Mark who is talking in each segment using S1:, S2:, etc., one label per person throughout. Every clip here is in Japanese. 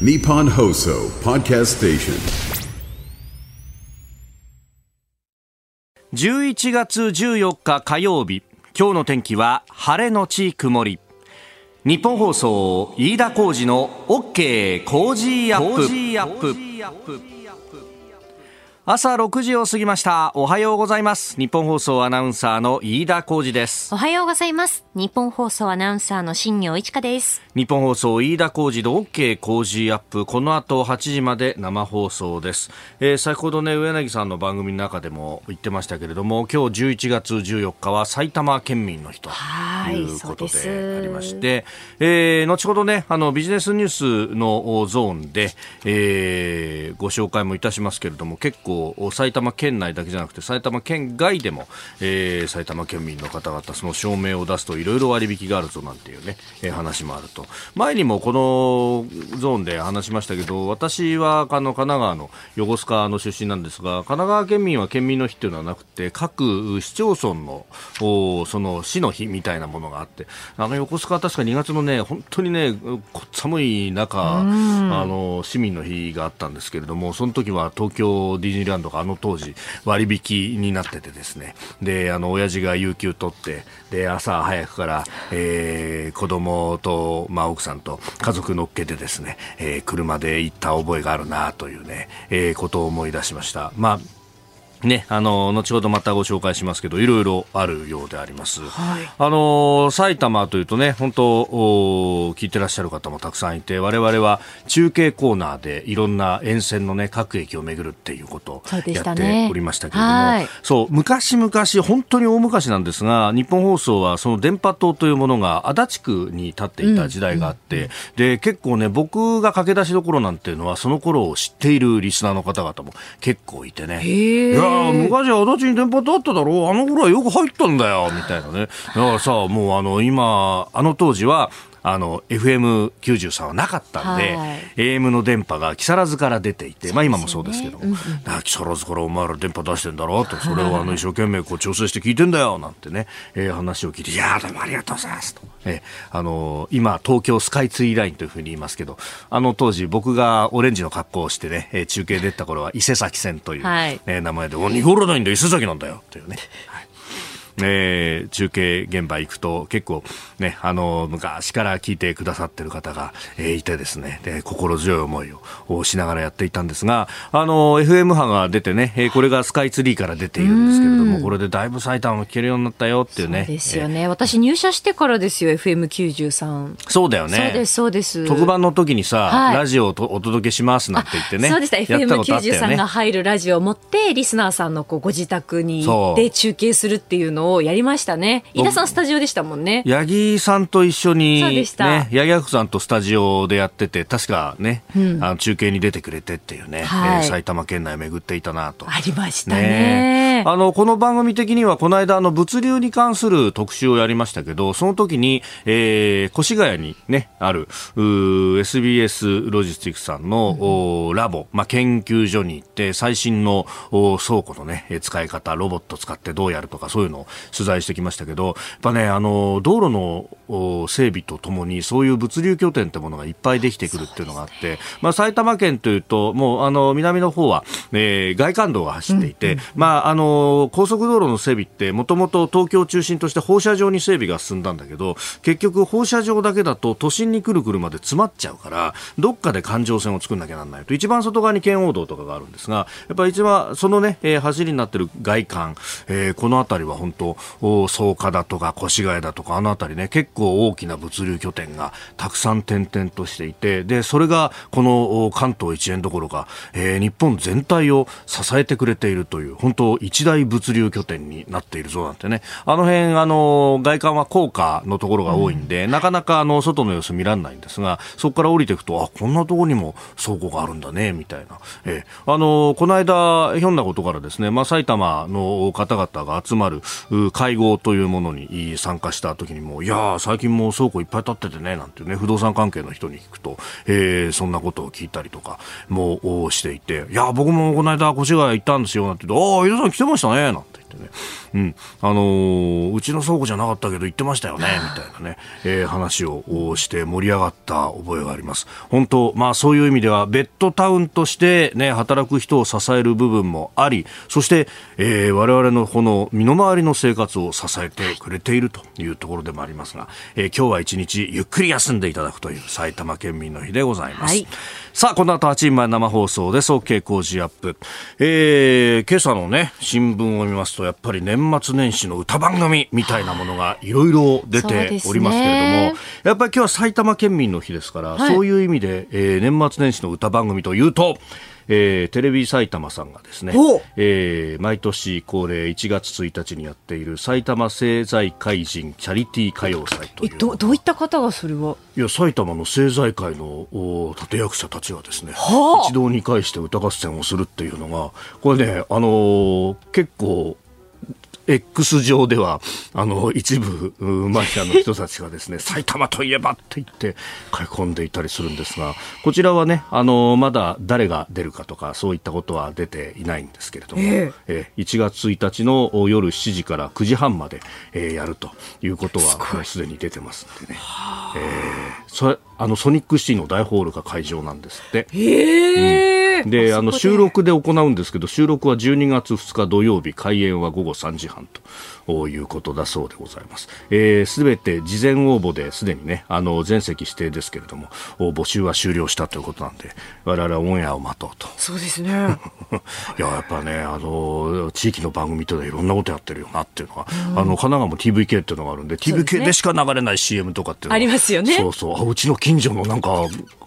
S1: Nippon Hoso Podcast Station.
S2: 11月14日火曜日。今日の天気は晴れのち曇り。日本放送飯田浩二の OK 工事アップ朝6時を過ぎました。おはようございます。日本放送アナウンサーの飯田浩二です。
S3: おはようございます。日本放送アナウンサーの新業一華です。
S2: 日本放送飯田浩二の OK 工事アップ。この後8時まで生放送です、えー先ほどね上柳さんの番組の中でも言ってましたけれども今日11月14日は埼玉県民の日と
S3: はい
S2: いうこと
S3: で
S2: ありまして、えー後ほどねあのビジネスニュースのゾーンで、えーご紹介もいたしますけれども結構埼玉県内だけじゃなくて埼玉県外でも、えー埼玉県民の方々その証明を出すといろいろ割引があるぞなんていうね、えー話もあると。前にもこのゾーンで話しましたけど私はあの神奈川の横須賀の出身なんですが神奈川県民は県民の日っていうのはなくて各市町村のおその市の日みたいなものがあってあの横須賀は確か2月のね本当にねこ寒い中あの市民の日があったんですけれどもその時は東京ディズニーランドがあの当時割引になっててですねであの親父が有給取ってで朝早くから、えー子供と、まあ、奥さんと家族乗っけてですね、えー車で行った覚えがあるなというね、えーことを思い出しました。まあね、あの、後ほどまたご紹介しますけど、いろいろあるようであります。あの、埼玉というとね、本当、お聞いてらっしゃる方もたくさんいて、我々は中継コーナーでいろんな沿線のね、各駅を巡るっていうことをやっておりましたけれども、
S3: はい。
S2: そう、昔々、本当に大昔なんですが、日本放送はその電波塔というものが足立区に立っていた時代があって、で、結構ね、僕が駆け出しどころなんていうのは、その頃を知っているリスナーの方々も結構いてね。昔足立に電波塔あっただろうあの頃はよく入ったんだよみたいなね。だからさ、もうあの、今、あの当時は、あの、FM93 はなかったんで、
S3: はい。
S2: AM の電波が木更津から出ていて、まあ今もそうですけども、だから木更津からお前ら電波出してんだろ？うと、それをあの一生懸命こう調整して聞いてんだよ、なんてね、えー話を聞いて、いやーどうもありがとうございます。と。えーあのー今、東京スカイツリーラインというふうに言いますけど、あの当時僕がオレンジの格好をしてね、えー中継出た頃は伊勢崎線という、
S3: はい。
S2: えー名前で、お、濁らないんだ、伊勢崎なんだよ、というね。はいえー中継現場行くと結構ね、あの、昔から聞いてくださってる方が、えーいてですね、で、心強い思いををしながらやっていたんですが、あの、FM 波が出てね、えーこれがスカイツリーから出ているんですけれども、これでだいぶ埼玉も聞けるようになったよっていうね。
S3: そうですよね。私入社してからですよ、FM93。
S2: そうだよね。
S3: そうです、そうです。
S2: 特番の時にさ、
S3: はい
S2: ラジオをとお届けしますなんて言ってね。
S3: そうでした。
S2: やったことあったよ
S3: FM93
S2: ね
S3: が入るラジオを持って、リスナーさんのこうご自宅に行って
S2: そう
S3: 中継するっていうのをやりましたね。飯田さんスタジオでしたもんね。
S2: 八木さんと一緒に、
S3: そうでした
S2: ね、八木亜さんとスタジオでやってて、確かね、あの中継に出てくれてっていうね、
S3: はい
S2: えー埼玉県内巡っていたなと。
S3: ありましたね。
S2: あの、この番組的には、この間、あの、物流に関する特集をやりましたけど、その時に、えー、越谷にね、ある、SBS ロジスティックスさんの、おーラボ、まあ、研究所に行って、最新のお倉庫のね、えー使い方、ロボット使ってどうやるとか、そういうのを取材してきましたけど、やっぱね、あの、道路の整備とともに、そういう物流拠点ってものがいっぱいできてくるっていうのがあって、まあ、埼玉県というと、もう、あの、南の方は、えー外環道が走っていて、まあ、あの、高速道路の整備って、もともと東京を中心として放射状に整備が進んだんだけど、結局放射状だけだと都心に来る車で詰まっちゃうから、どっかで環状線を作んなきゃなんないと、一番外側に圏央道とかがあるんですが、やっぱり一番、そのね、えー走りになってる外環、えーこの辺りは本当、お草加だとか越谷だとか、あの辺りね、結構大きな物流拠点がたくさん点々としていて、で、それがこのお関東一円どころか、えー日本全体を支えてくれているという、本当一大物流拠点になっているぞなんてね、あの辺、あの、外観は高架のところが多いんで、なかなかあの、外の様子見られないんですが、そこから降りていくと、あ、こんなところにも倉庫があるんだね、みたいな。えーあの、この間、ひょんなことからですね、まあ、埼玉の方々が集まるう会合というものに参加した時にも、いやー、最近も倉庫いっぱい建っててね、なんてね、不動産関係の人に聞くと、えーそんなことを聞いたりとか、もしていて、いや、僕もこの間、越谷行ったんですよ、なんて言うと、ああ、井戸さん来てましたね、なんて。言ってね、うん。あのーうちの倉庫じゃなかったけど言ってましたよね みたいなね、えー話をして盛り上がった覚えがあります。本当まあそういう意味ではベッドタウンとしてね働く人を支える部分もありそして、えー我々のこの身の回りの生活を支えてくれているというところでもありますが、えー今日は一日ゆっくり休んでいただくという埼玉県民の日でございます、
S3: はい
S2: さあこの後8時前生放送です。OK 工事アップ、えー今朝のね新聞を見ますとやっぱり年末年始の歌番組みたいなものがい。ろいろ出ておりますけれども、
S3: ね。
S2: やっぱり今日は埼玉県民の日ですから、
S3: はい。
S2: そういう意味で、えー年末年始の歌番組というと、えーテレビ埼玉さんがですね
S3: お、
S2: えー毎年恒例1月1日にやっている埼玉政財界人チャリティー歌謡祭という。
S3: えどどういった方がそれは？い
S2: や埼玉の政財界のお立役者たちがですね、
S3: はあ。
S2: 一堂に会して歌合戦をするっていうのがこれね、あのー結構 X 上ではあの一部うマニアの人たちがですね 埼玉といえばって言って書き込んでいたりするんですがこちらはねあのまだ誰が出るかとかそういったことは出ていないんですけれども、
S3: え
S2: え。ー1月1日のお夜7時から9時半まで、えーやるということはすでに出てますんでね、えーそれあのソニックシティの大ホールが会場なんですって。
S3: へえ、
S2: で、あの、収録で行うんですけど、収録は12月2日土曜日、開演は午後3時半ということだそうでございます。えーすべて事前応募ですでにね、あの、全席指定ですけれども、お募集は終了したということなんで、我々はオンエアを待とうと。
S3: そうですね
S2: いや、やっぱね、あの、地域の番組といろんなことやってるよなっていうのが、あの、神奈川も TVK っていうのがあるんで、TVK
S3: ね
S2: でしか流れない CM とかっていうのが
S3: ありますよね
S2: そうそう。あ、うちの近所のなんか、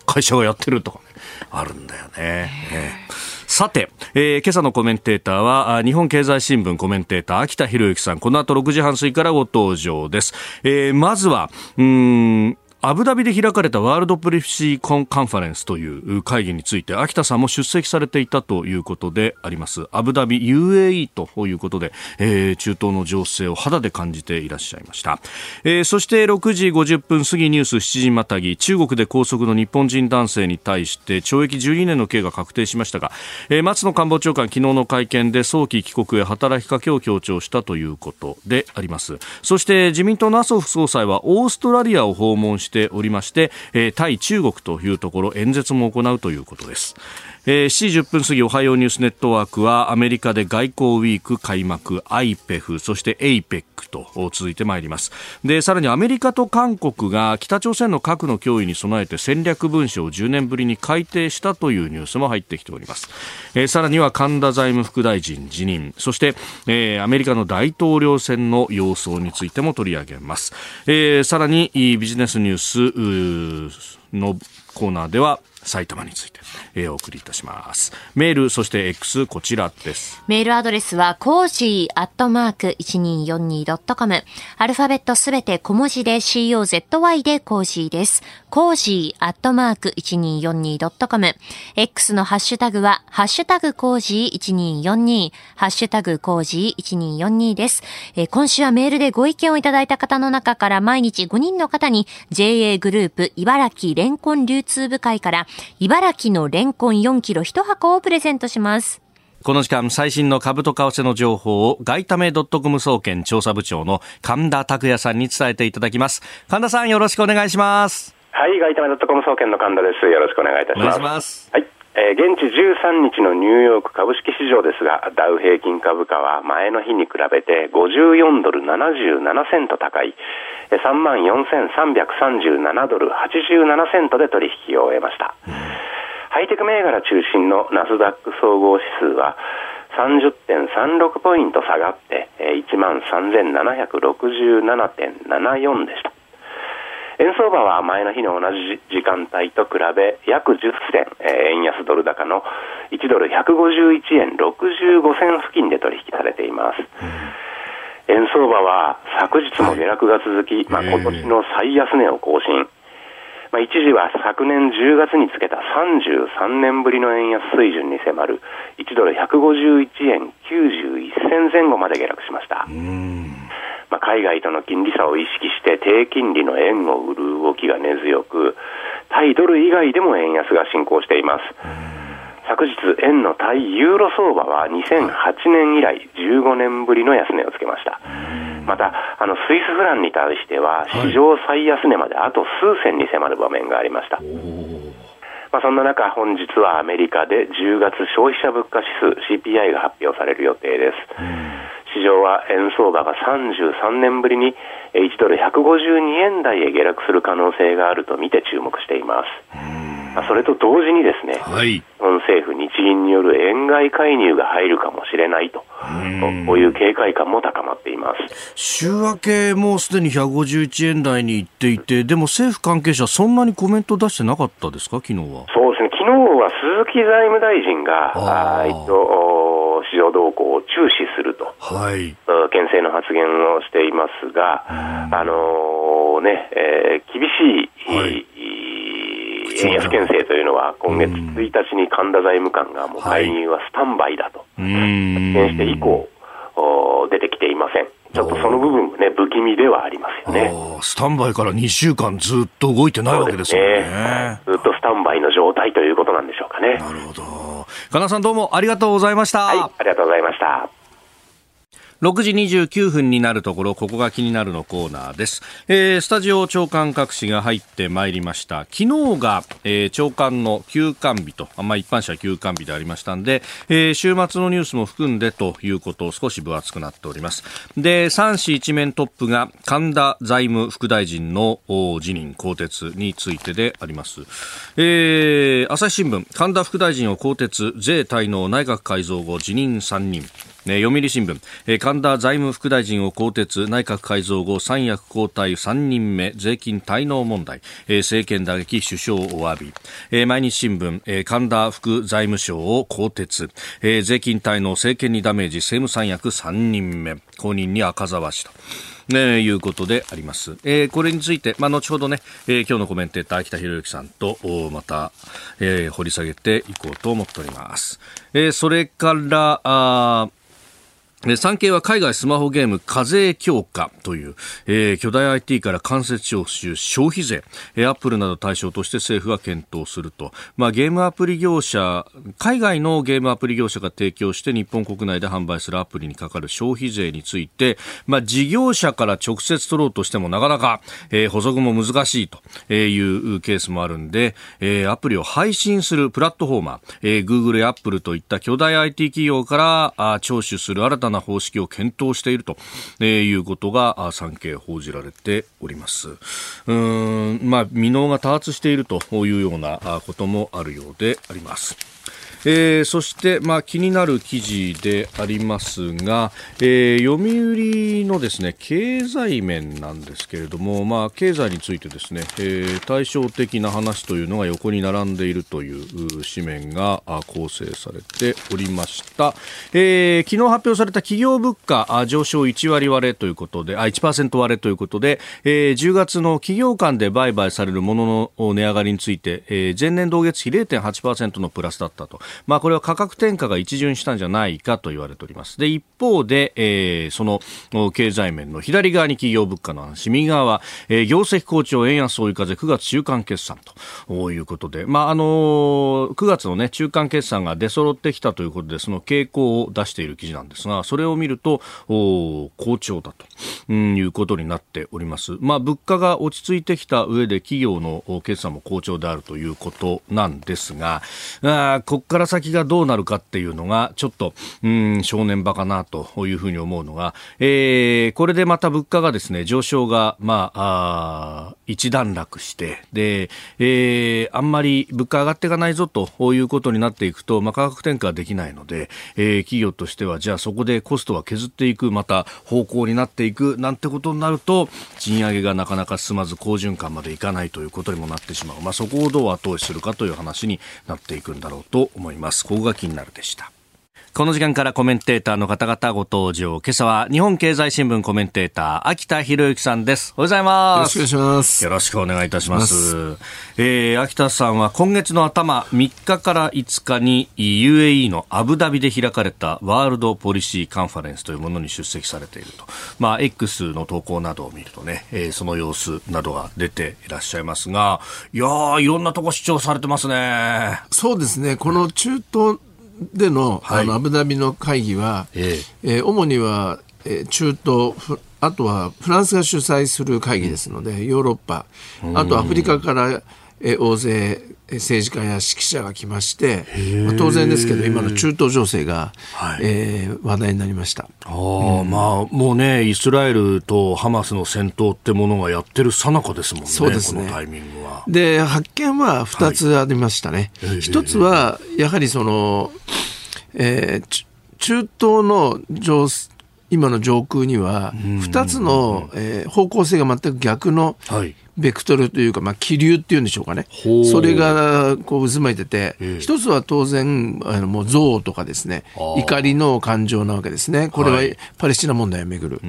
S2: 会社がやってるとかね、あるんだよね。ええさて、えー今朝のコメンテーターは、日本経済新聞コメンテーター、秋田博之さん。この後6時半過ぎからご登場です。えーまずは、うん、アブダビで開かれたワールドプリシーコンカンファレンスという会議について秋田さんも出席されていたということであります。アブダビ UAE ということで、えー中東の情勢を肌で感じていらっしゃいました、えーそして6時50分過ぎニュース7時またぎ中国で拘束の日本人男性に対して懲役12年の刑が確定しましたが、えー松野官房長官昨日の会見で早期帰国へ働きかけを強調したということであります。そして自民党の麻生副総裁はオーストラリアを訪問しておりまして、えー対中国というところ演説も行うということです。えー7時10分過ぎおはようニュースネットワークはアメリカで外交ウィーク開幕 IPEF そして APEC と続いてまいります。でさらにアメリカと韓国が北朝鮮の核の脅威に備えて戦略文書を10年ぶりに改定したというニュースも入ってきております、えーさらには神田財務副大臣辞任そして、えーアメリカの大統領選の様相についても取り上げます、えーさらにビジネスニュースのコーナーでは埼玉について、えーお送りいたします。メール、そして X、こちらです。
S4: メールアドレスは、コージーアットマーク 1242.com。アルファベットすべて小文字で COZY でコージーです。コージーアットマーク 1242.com。X のハッシュタグは、ハッシュタグコージー1242、ハッシュタグコージー1242です。えー今週はメールでご意見をいただいた方の中から毎日5人の方に JA グループ茨城レンコン流通部会から茨城のレンコン4キロ1箱をプレゼントします。
S2: この時間、最新の株と為替の情報を、外為ドットコム総研調査部長の神田拓也さんに伝えていただきます。神田さん、よろしくお願いします。
S5: はい、外為ドットコム総研の神田です。よろしくお願いいたします。
S2: お願いします。
S5: はい。えー現地13日のニューヨーク株式市場ですが、ダウ平均株価は前の日に比べて54ドル77セント高い、えー34,337ドル87セントで取引を終えました。ハイテク銘柄中心のナスダック総合指数は30.36ポイント下がって、えー13,767.74でした。円相場は前の日の同じ時間帯と比べ約10銭、えー円安ドル高の1ドル151円65銭付近で取引されています。円相場は昨日も下落が続き、まあ、
S2: ええ
S5: 今年の最安値を更新。まあ、一時は昨年10月につけた33年ぶりの円安水準に迫る1ドル151円91銭前後まで下落しました。まあ、海外との金利差を意識して低金利の円を売る動きが根強く、対ドル以外でも円安が進行しています。昨日、円の対ユーロ相場は2008年以来15年ぶりの安値をつけました。また、あの、スイスフランに対しては、史上最安値まであと数銭に迫る場面がありました。まあ、そんな中、本日はアメリカで10月消費者物価指数 CPI が発表される予定です。市場は円相場が33年ぶりに1ドル152円台へ下落する可能性があると見て注目しています。それと同時にですね、はい、日本政府、日銀による円買い介入が入るかもしれないと、こういう警戒感も高まっています。
S2: 週明け、もうすでに151円台に行っていて、でも政府関係者、そんなにコメント出してなかったですか、昨日は。
S5: そうですね、昨日は鈴木財務大臣が、あえっと、市場動向を注視すると、はい、牽制の発言をしていますが、あのー、ねえー、厳しい、はい円安牽制というのは、今月1日に神田財務官がもう介入はスタンバイだと発言して以降、出てきていません。ちょっとその部分もね、不気味ではありますよね。
S2: スタンバイから2週間ずっと動いてないわけですよね、
S5: ね、ずっとスタンバイの状態ということなんでしょうかね。
S2: なるほど。金田さんどうもありがとうございました。
S5: はい、ありがとうございました。
S2: 6時29分になるところ、ここが気になるのコーナーです。えー、スタジオ長官各紙が入ってまいりました。昨日が、えー、長官の休館日と、あまあ、一般社休館日でありましたんで、えー、週末のニュースも含んでということを少し分厚くなっております。で、3紙一面トップが神田財務副大臣の辞任更迭についてであります。えー、朝日新聞、神田副大臣を更迭、税滞納内閣改造後辞任3人。え読売新聞、え神田財務副大臣を更迭内閣改造後三役交代3人目税金滞納問題、え政権打撃首相お詫び、え毎日新聞、え神田副財務省を更迭、え税金滞納政権にダメージ政務三役3人目。後任に赤澤氏と。ね、いうことであります。えー、これについて、まあ、後ほどね、えー、今日のコメンテーター、北博之さんと、また、えー、掘り下げていこうと思っております。えー、それから、あで産経は海外スマホゲーム課税強化という、えー、巨大 IT から間接徴収消費税、えー、アップルなど対象として政府が検討すると、まあ、ゲームアプリ業者海外のゲームアプリ業者が提供して日本国内で販売するアプリにかかる消費税について、まあ、事業者から直接取ろうとしてもなかなか、えー、補足も難しいというケースもあるんで、えー、アプリを配信するプラットフォーマー、えー、Google や Apple といった巨大 IT 企業からあ徴収する新たなたな方式を検討していると、えいうことが産経報じられております。うん、まあ、未納が多発しているというようなこともあるようであります。えー、そして、まあ、気になる記事でありますが、えー、読売のですね経済面なんですけれども、まあ、経済についてですね、えー、対照的な話というのが横に並んでいるという紙面が構成されておりました、え、昨日発表された企業物価上昇1割割れということであ1%割れということで、え、10月の企業間で売買されるものの値上がりについて、え、前年同月比0.8%のプラスだったと。まあ、これは価格転嫁が一巡したんじゃないかと言われております。で、一方で、えー、その経済面の左側に企業物価の話、右側は、えー、業績好調、円安追い風、9月中間決算ということで、まあ、あのー、9月のね、中間決算が出揃ってきたということで、その傾向を出している記事なんですが、それを見ると、お好調だと、いうことになっております。まあ、物価が落ち着いてきた上で企業の決算も好調であるということなんですが、あここから先がどうなるかっていうのが、ちょっと、うん、正念場かなというふうに思うのが、えー、これでまた物価がですね、上昇が、まあ、あ一段落して、で、えー、あんまり物価上がっていかないぞということになっていくと、まあ、価格転嫁できないので、えー、企業としては、じゃあそこでコストは削っていく、また方向になっていく、なんてことになると、賃上げがなかなか進まず、好循環までいかないということにもなってしまう。まあ、そこをどう後押しするかという話になっていくんだろうと思います思います。ここが気になるでした。この時間からコメンテーターの方々ご登場。今朝は日本経済新聞コメンテーター、秋田博之さんです。おはようございます。
S6: よろしくお願いします。
S2: よろしくお願いいたします。えー、秋田さんは今月の頭、3日から5日に UAE のアブダビで開かれたワールドポリシーカンファレンスというものに出席されていると。まあ、X の投稿などを見るとね、えー、その様子などが出ていらっしゃいますが、いやー、いろんなとこ主張されてますね。
S6: そうですね。この中東での,、あのアブダビの会議は、ええ。ー、主には、えー、中東、あとはフランスが主催する会議ですので、ヨーロッパ、あとアフリカから、えー、大勢政治家や指揮者が来まして、まあ、当然ですけど、今の中東情勢が、はい、えー、話題になりました。
S2: あ、うん、まあ、もうね、イスラエルとハマスの戦闘ってものがやってるさなかですもんね、そうですね。このタイミングは。
S6: で、発見は2つありましたね。はい、1つは、やはりその、えー、中東の上今の上空には、2つの、えー、方向性が全く逆の、はいベクトルというか、まあ、気流っていうんでしょうかね、それがこう渦巻いてて、一つは当然、あのもう憎悪とかですね、怒りの感情なわけですね、これはパレスチナ問題をめぐる、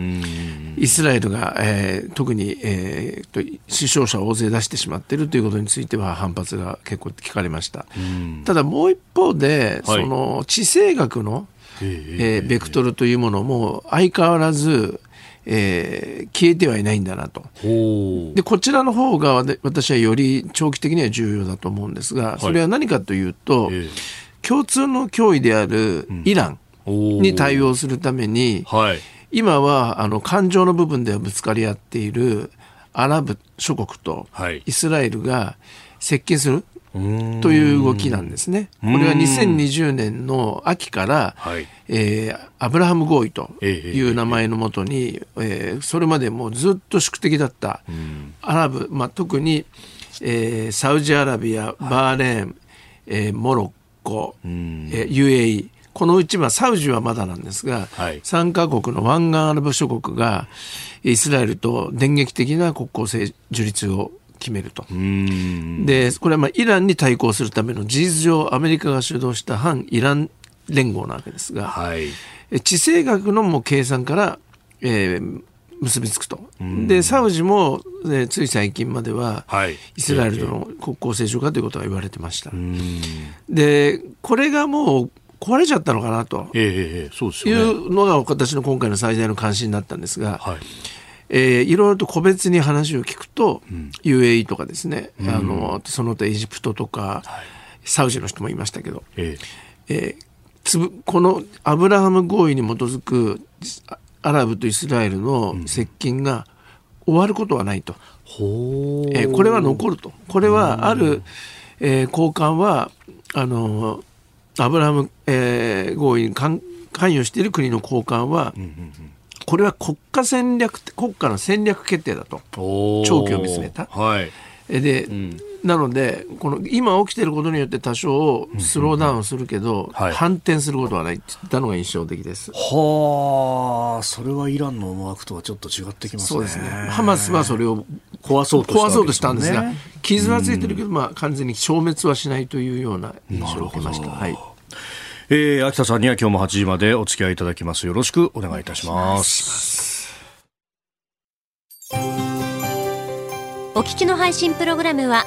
S6: イスラエルが、えー、特に、えー、死傷者を大勢出してしまっているということについては、反発が結構聞かれました。ただもう一方で、その地政学の、えー、ベクトルというものも相変わらず、えー、消えてはいないんだなと。でこちらの方が私はより長期的には重要だと思うんですが、それは何かというと、共通の脅威であるイランに対応するために、はい、今はあの感情の部分ではぶつかり合っているアラブ諸国とイスラエルが接近する。という動きなんですね。これは2020年の秋から、はい、えー、アブラハム合意という名前のもとに、えー、それまでもうずっと宿敵だったアラブ、まあ、特に、えー、サウジアラビア、バーレーン、えー、モロッコ、えー、UAE このうちはサウジはまだなんですが、はい、3カ国の湾岸アラブ諸国がイスラエルと電撃的な国交正樹立を決めると。で、これはまあイランに対抗するための事実上アメリカが主導した反イラン連合なわけですが、はい、地政学のも計算から、えー、結びつくと。で、サウジも、ね、つい最近までは、はい、イスラエルとの国交正常化ということが言われてました。で、これがもう壊れちゃったのかなと、えーそうですね、いうのが私の今回の最大の関心だったんですが、はいえー、いろいろと個別に話を聞くと、うん、UAE とかですね、うん、あのその他エジプトとか、はい、サウジの人もいましたけど、えー、えー、つぶこのアブラハム合意に基づくアラブとイスラエルの接近が終わることはないと、うん、えー、これは残ると。これはある、えー、高官はあのアブラハム、えー、合意に関与している国の高官は、うんうんうんこれは国家戦略国家の戦略決定だと。長期を見つめた。はい、で、うん、なのでこの今起きていることによって多少スローダウンするけど、反転することはないって言ったのが印象的です。
S2: はあそれはイランの思惑とはちょっと違ってきますね。
S6: そうですね。ハマスはそれを壊そうとした、ね、壊そうとしたんですが。傷はついてるけど、まあ、完全に消滅はしないというような印象を受けました。はい
S2: えー、秋田さんには今日も8時までお付き合いいただきます。よろしくお願いいたします。
S4: お聞きの配信プログラムは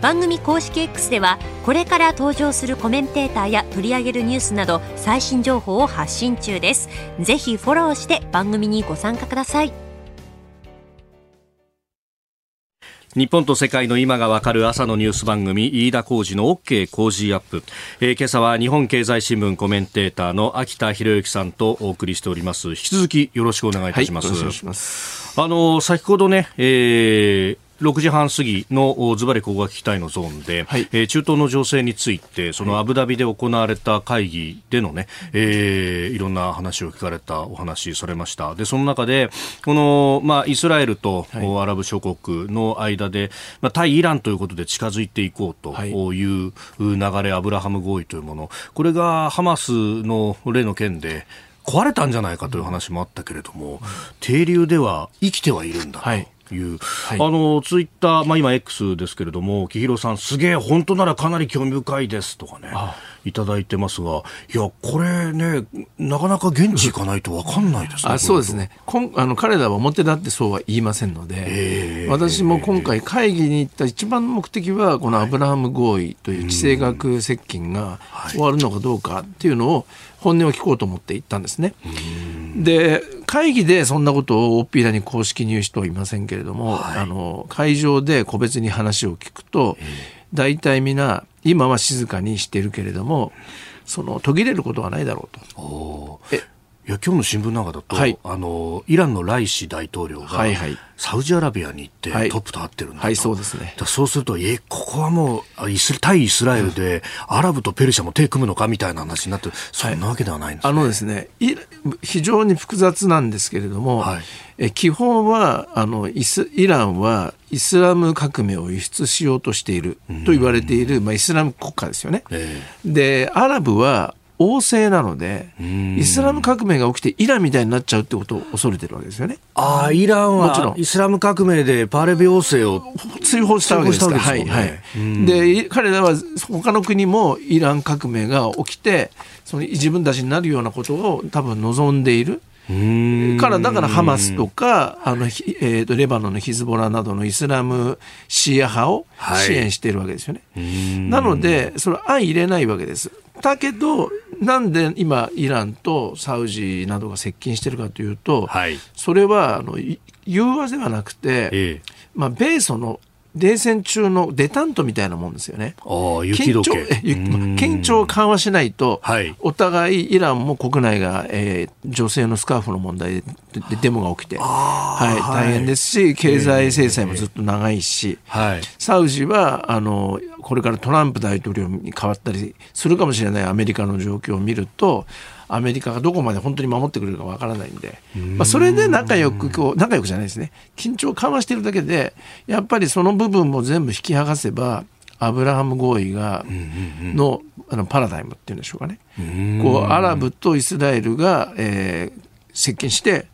S4: 番組公式 X ではこれから登場するコメンテーターや取り上げるニュースなど最新情報を発信中です。ぜひフォローして番組にご参加ください。
S2: 日本と世界の今がわかる朝のニュース番組飯田浩二の OK 工事アップ、えー、今朝は日本経済新聞コメンテーターの秋田博之さんとお送りしております。引き続きよろしくお願いいたします、はい、あの先ほどね、えー6時半過ぎのズバリここが聞きたいのゾーンで、はい、えー、中東の情勢について、そのアブダビで行われた会議でのね、えー、いろんな話を聞かれたお話されました。で、その中で、この、まあ、イスラエルと、アラブ諸国の間で、まあ、対イランということで近づいていこうとい。う流れ、アブラハム合意というもの、これがハマスの例の件で、壊れたんじゃないかという話もあったけれども、停留では生きてはいるんだと。はいいう、はい、あのツイッター、まあ、今 X ですけれども、木広さん、すげえ、本当ならかなり興味深いですとかね、いただいてますが、いや、これね、なかなか現地行かないと分かんないですね。
S6: あそうですね。こんあの彼らは表立ってそうは言いませんので、私も今回、会議に行った一番の目的は、このアブラハム合意という地政学接近が終わるのかどうかっていうのを、本音を聞こうと思って行ったんですね。で会議でそんなことを大っぴらに公式に言う人はいませんけれども、はい、あの会場で個別に話を聞くと大体皆今は静かにしてるけれどもその途切れることはないだろうと。
S2: えいや今日の新聞なんかだと、はい、あのイランのライシ大統領が、はいはい、サウジアラビアに行ってトップと会ってるんだと、
S6: はい、そうですね。
S2: そうするとえここはもうイス対イスラエルで、うん、アラブとペルシャも手組むのかみたいな話になってそんなわけではないんです、ね、
S6: あのですね非常に複雑なんですけれども、はい、え基本はあのイスイランはイスラム革命を輸出しようとしていると言われている、まあ、イスラム国家ですよね。えー、でアラブは王政なので、イスラム革命が起きてイランみたいになっちゃうってことを恐れてるわけですよね。
S2: ああ、イランはもちろんイスラム革命でパーレビ王政を
S6: 追放したわけですから。はい、はい。で、彼らは他の国もイラン革命が起きて、その自分たちになるようなことを多分望んでいる。からだからハマスとかあの、えーと、レバノンのヒズボラなどのイスラムシーア派を支援しているわけですよね。はい、なのでそれは相入れないわけです。だけどなんで今イランとサウジなどが接近しているかというと、はい、それはあの融和ではなくて、ええ、まあ、米ソの冷戦中のデタントみたいなもんですよね。
S2: 雪解け。
S6: 緊張を緩和しないと、はい、お互いイランも国内が、えー、女性のスカーフの問題でデモが起きて、はい、大変ですし経済制裁もずっと長いし、はい、サウジはあのこれからトランプ大統領に変わったりするかもしれないアメリカの状況を見るとアメリカがどこまで本当に守ってくれるかわからないんで、まあ、それで仲良くこう仲良くじゃないですね。緊張を緩和しているだけでやっぱりその部分も全部引き剥がせばアブラハム合意がのあのパラダイムっていうんでしょうかね。こうアラブとイスラエルが、えー、接近して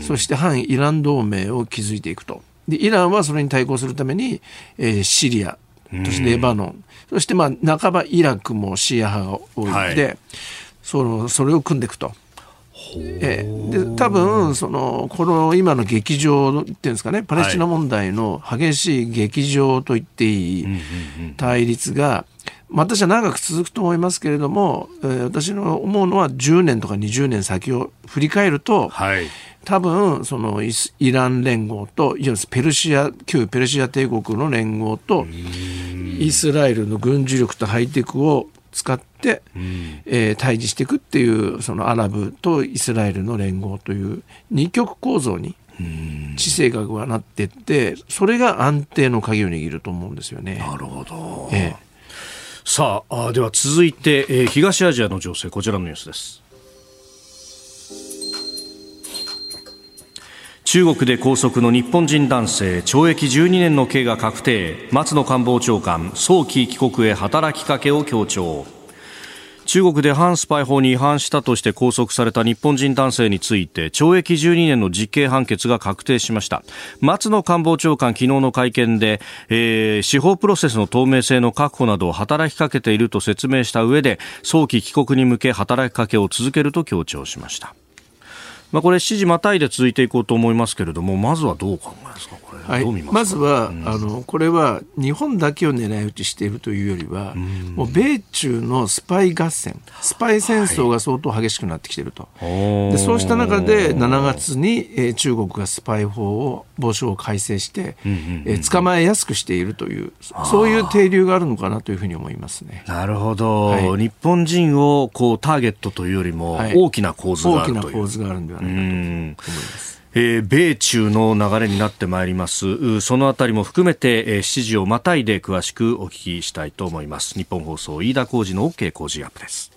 S6: そして反イラン同盟を築いていくと。でイランはそれに対抗するために、えー、シリアそしてレバノンそしてまあ半ばイラクもシーア派が多いので、はいそのそれを組んでいくと。えで多分そのこの今の劇場っていうんですかねパレスチナ問題の激しい劇場と言っていい対立が、私は長く続くと思いますけれども、えー、私の思うのは10年とか20年先を振り返ると、はい、多分そのイラン連合といわゆるペルシア旧ペルシア帝国の連合とイスラエルの軍事力とハイテクを使って、うん、えー、対峙していくっていうそのアラブとイスラエルの連合という二極構造に地政学はなっていってそれが安定の鍵を握ると思うんですよね。
S2: なるほど、ええ、さああでは続いて、えー、東アジアの情勢こちらのニュースです。中国で拘束の日本人男性懲役12年の刑が確定。松野官房長官早期帰国へ働きかけを強調。中国で反スパイ法に違反したとして拘束された日本人男性について懲役12年の実刑判決が確定しました。松野官房長官昨日の会見で、えー、司法プロセスの透明性の確保などを働きかけていると説明した上で早期帰国に向け働きかけを続けると強調しました。まあ、これ指示またいで続いていこうと思いますけれども、まずはどう考えますか、
S6: はい。
S2: ま
S6: ずは、
S2: うん。
S6: あのこれは日本だけを狙い撃ちしているというよりは、もう米中のスパイ合戦、スパイ戦争が相当激しくなってきていると、でそうした中で7月に、えー中国がスパイ法を防止法を改正して、えー捕まえやすくしているという、そういう定流があるのかなというふうに思いますね。
S2: なるほど、
S6: はい。
S2: 日本人をこうターゲットというよりも、
S6: はい。
S2: 大きな構図が
S6: 大き
S2: あるという。
S6: な構図があるんではないかと思います。
S2: えー米中の流れになってまいります。そのあたりも含めて、えー7時をまたいで詳しくお聞きしたいと思います。日本放送飯田浩司の OK 工事アップです。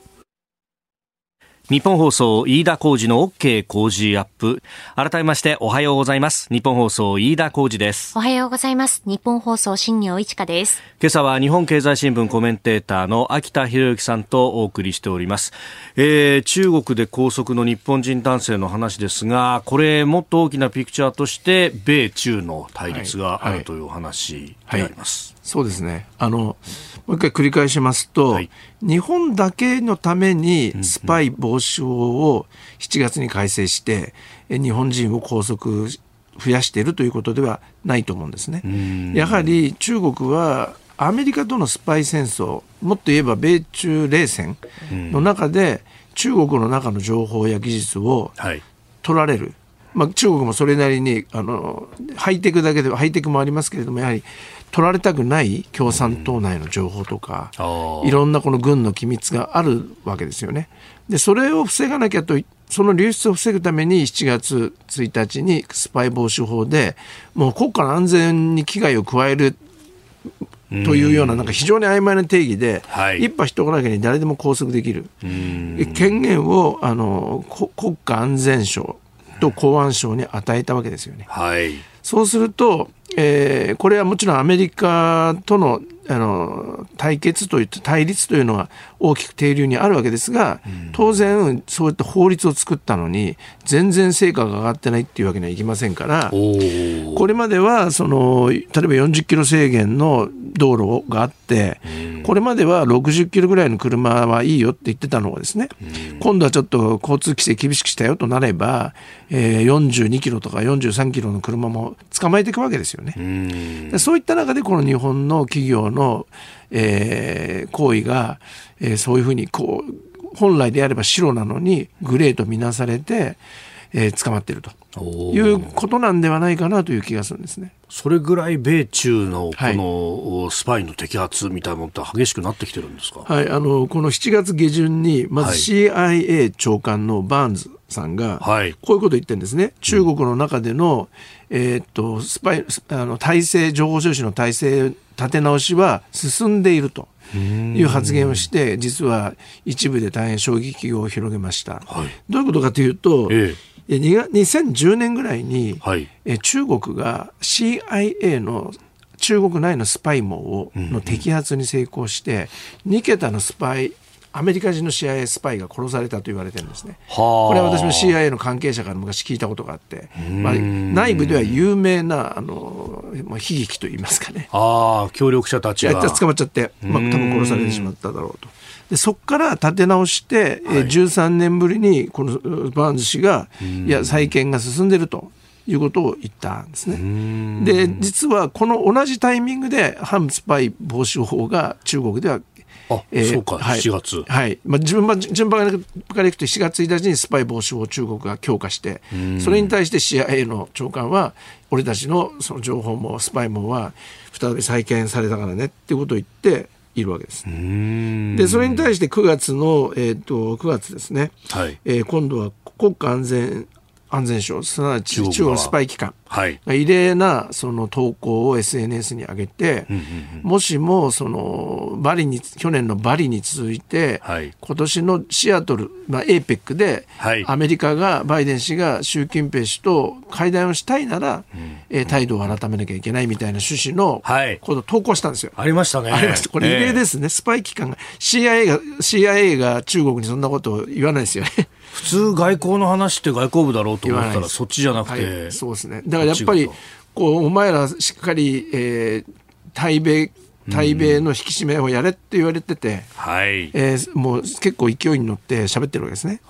S2: 日本放送飯田浩司の OK 工事アップ。改めましておはようございます。日本放送飯田浩司です。
S4: おはようございます。日本放送新業一華です。
S2: 今朝は日本経済新聞コメンテーターの秋田博之さんとお送りしております、えー中国で拘束の日本人男性の話ですがこれもっと大きなピクチャーとして米中の対立があるというお話であります、
S6: そうですね。あの、もう一回繰り返しますと、
S2: はい。
S6: 日本だけのためにスパイ防止法を7月に改正して、え日本人を拘束し増やしているということではないと思うんですね。やはり中国はアメリカとのスパイ戦争、もっと言えば米中冷戦の中で、中国の中の情報や技術を
S2: はい。
S6: 取られる、まあ、中国もそれなりにあのハイテクだけでハイテクもありますけれどもやはり取られたくない共産党内の情報とか、いろんなこの軍の機密があるわけですよね。でそれを防がなきゃとその流出を防ぐために7月1日にスパイ防止法でもう国家の安全に危害を加えるというようななんか非常に曖昧な定義で、
S2: はい。
S6: 一派一人に誰でも拘束できる。権限をあのこ国家安全省と公安省に与えたわけですよね。
S2: はい。
S6: そうすると、えーこれはもちろんアメリカとのあの対決といって対立というのは大きく定流にあるわけですが、当然そういった法律を作ったのに全然成果が上がってないっていうわけにはいきませんからこれまではその例えば40キロ制限の道路があってこれまでは60キロぐらいの車はいいよって言ってたのがですね今度はちょっと交通規制厳しくしたよとなれば、えー42キロとか43キロの車も捕まえていくわけですよね。そういった中でこの日本の企業の、えー行為が、えーそういうふうにこう本来であれば白なのにグレーとみなされて、えー捕まっていると。いうことなんではないかなという気がするんですね。
S2: それぐらい米中のこ
S6: はい。
S2: のスパイの摘発みたいなものって激しくなってきてるんですか、
S6: はい、あのこの7月下旬にまず CIA 長官のバーンズさんが
S2: はい。
S6: こういうことを言ってるんですね、中国の中での,、えーっとスパイあの体制情報収集の体制立て直しは進んでいるという発言をして実は一部で大変衝撃を広げました。
S2: はい。
S6: どういうことかというと、
S2: え
S6: え2010年ぐらいに、
S2: はい
S6: え中国が CIA の中国内のスパイ網をの摘発に成功して、2桁のスパイアメリカ人の CIA スパイが殺されたと言われてるんですね。
S2: はあ
S6: これは私も CIA の関係者から昔聞いたことがあって、まあ、内部では有名なあのまあ悲劇と言いますかね。
S2: ああ協力者たちが
S6: 捕まっちゃって、まあ、多分殺されてしまっただろうと。でそこから立て直して、えー13年ぶりにこのうバーンズ氏が、いや、再建が進んでるということを言ったんですね。で、実はこの同じタイミングで反スパイ防止法が中国では
S2: あ、そうか、
S6: はい。
S2: 7月。
S6: はい。まあ、順番順番からいくと7月1日にスパイ防止法を中国が強化してそれに対して CIA の長官は俺たちのその情報もスパイ網は再び再建されたからねっていうことを言っているわけです。でそれに対して9月の、えー、と9月ですね、
S2: はい。
S6: えー今度は国家安全安全省すなわち
S2: 中国は
S6: 中国のスパイ機関
S2: はい。
S6: 異例なその投稿を SNS に上げて、もしもそのバリに去年のバリに続いて、
S2: はい
S6: 今年のシアトル、まあ、APEC で、
S2: はい
S6: アメリカがバイデン氏が習近平氏と会談をしたいなら、えー態度を改めなきゃいけないみたいな趣旨の
S2: はい
S6: ことを投稿したんですよ。
S2: ありましたね。
S6: ありました。これ異例
S2: す。
S6: ですね。スパイ機関が CIA が CIA が中国にそんなことを言わないですよね。
S2: 普通外交の話って外交部だろうと思ったらそっちじゃなくて、
S6: はい、そうですね。だからやっぱり
S2: こ
S6: うお前らしっかり、えー対米対米の引き締めをやれって言われてて、
S2: はい。
S6: えーもう結構勢いに乗って喋ってるわけですね。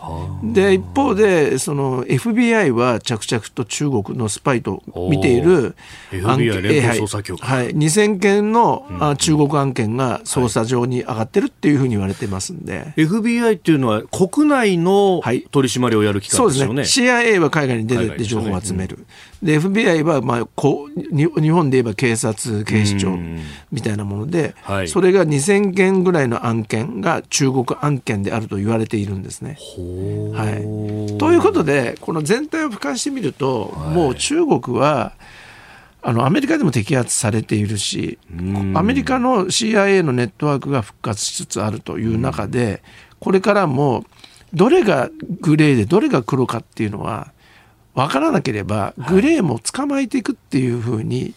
S6: で一方でその FBI は着々と中国のスパイと見ている案件
S2: FBI 連邦捜査局。
S6: はいはい、2000件の、あ中国案件が捜査上に上がってるっていうふうに言われてますんで。
S2: FBI っていうのは国内の
S6: はい。
S2: 取り締まりをやる機
S6: そうですね。
S2: 関ですよね。
S6: CIA は海外に出てって情報を集める、で FBI は、まあ、こ日本で言えば警察、警視庁みたいなもので、
S2: はい。
S6: それが2000件ぐらいの案件が中国案件であると言われているんですね。はい、ということで、この全体を俯瞰してみると、もう中国は、あのアメリカでも摘発されているし、アメリカの CIA のネットワークが復活しつつあるという中で、これからもどれがグレーでどれが黒かっていうのは分からなければ、グレーも捕まえていくっていうふうに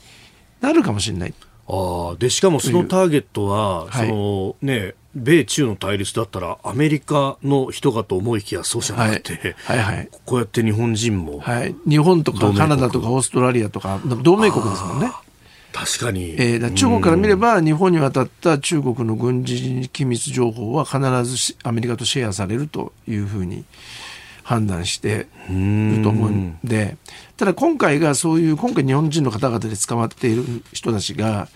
S6: なるかもしれない。
S2: ああでしかもそのターゲットは、
S6: はい。
S2: そのね、米中の対立だったらアメリカの人かと思いきやそうじゃなくて、
S6: はい。はい
S2: こうやって日本人も、
S6: はい、日本とかカナダとかオーストラリアとか同盟国ですもんね。
S2: 確かに、
S6: えー中国から見れば、日本に渡った中国の軍事機密情報は必ずしアメリカとシェアされるというふうに判断してると思うんで、ただ今回がそういう、今回日本人の方々で捕まっている人たちが、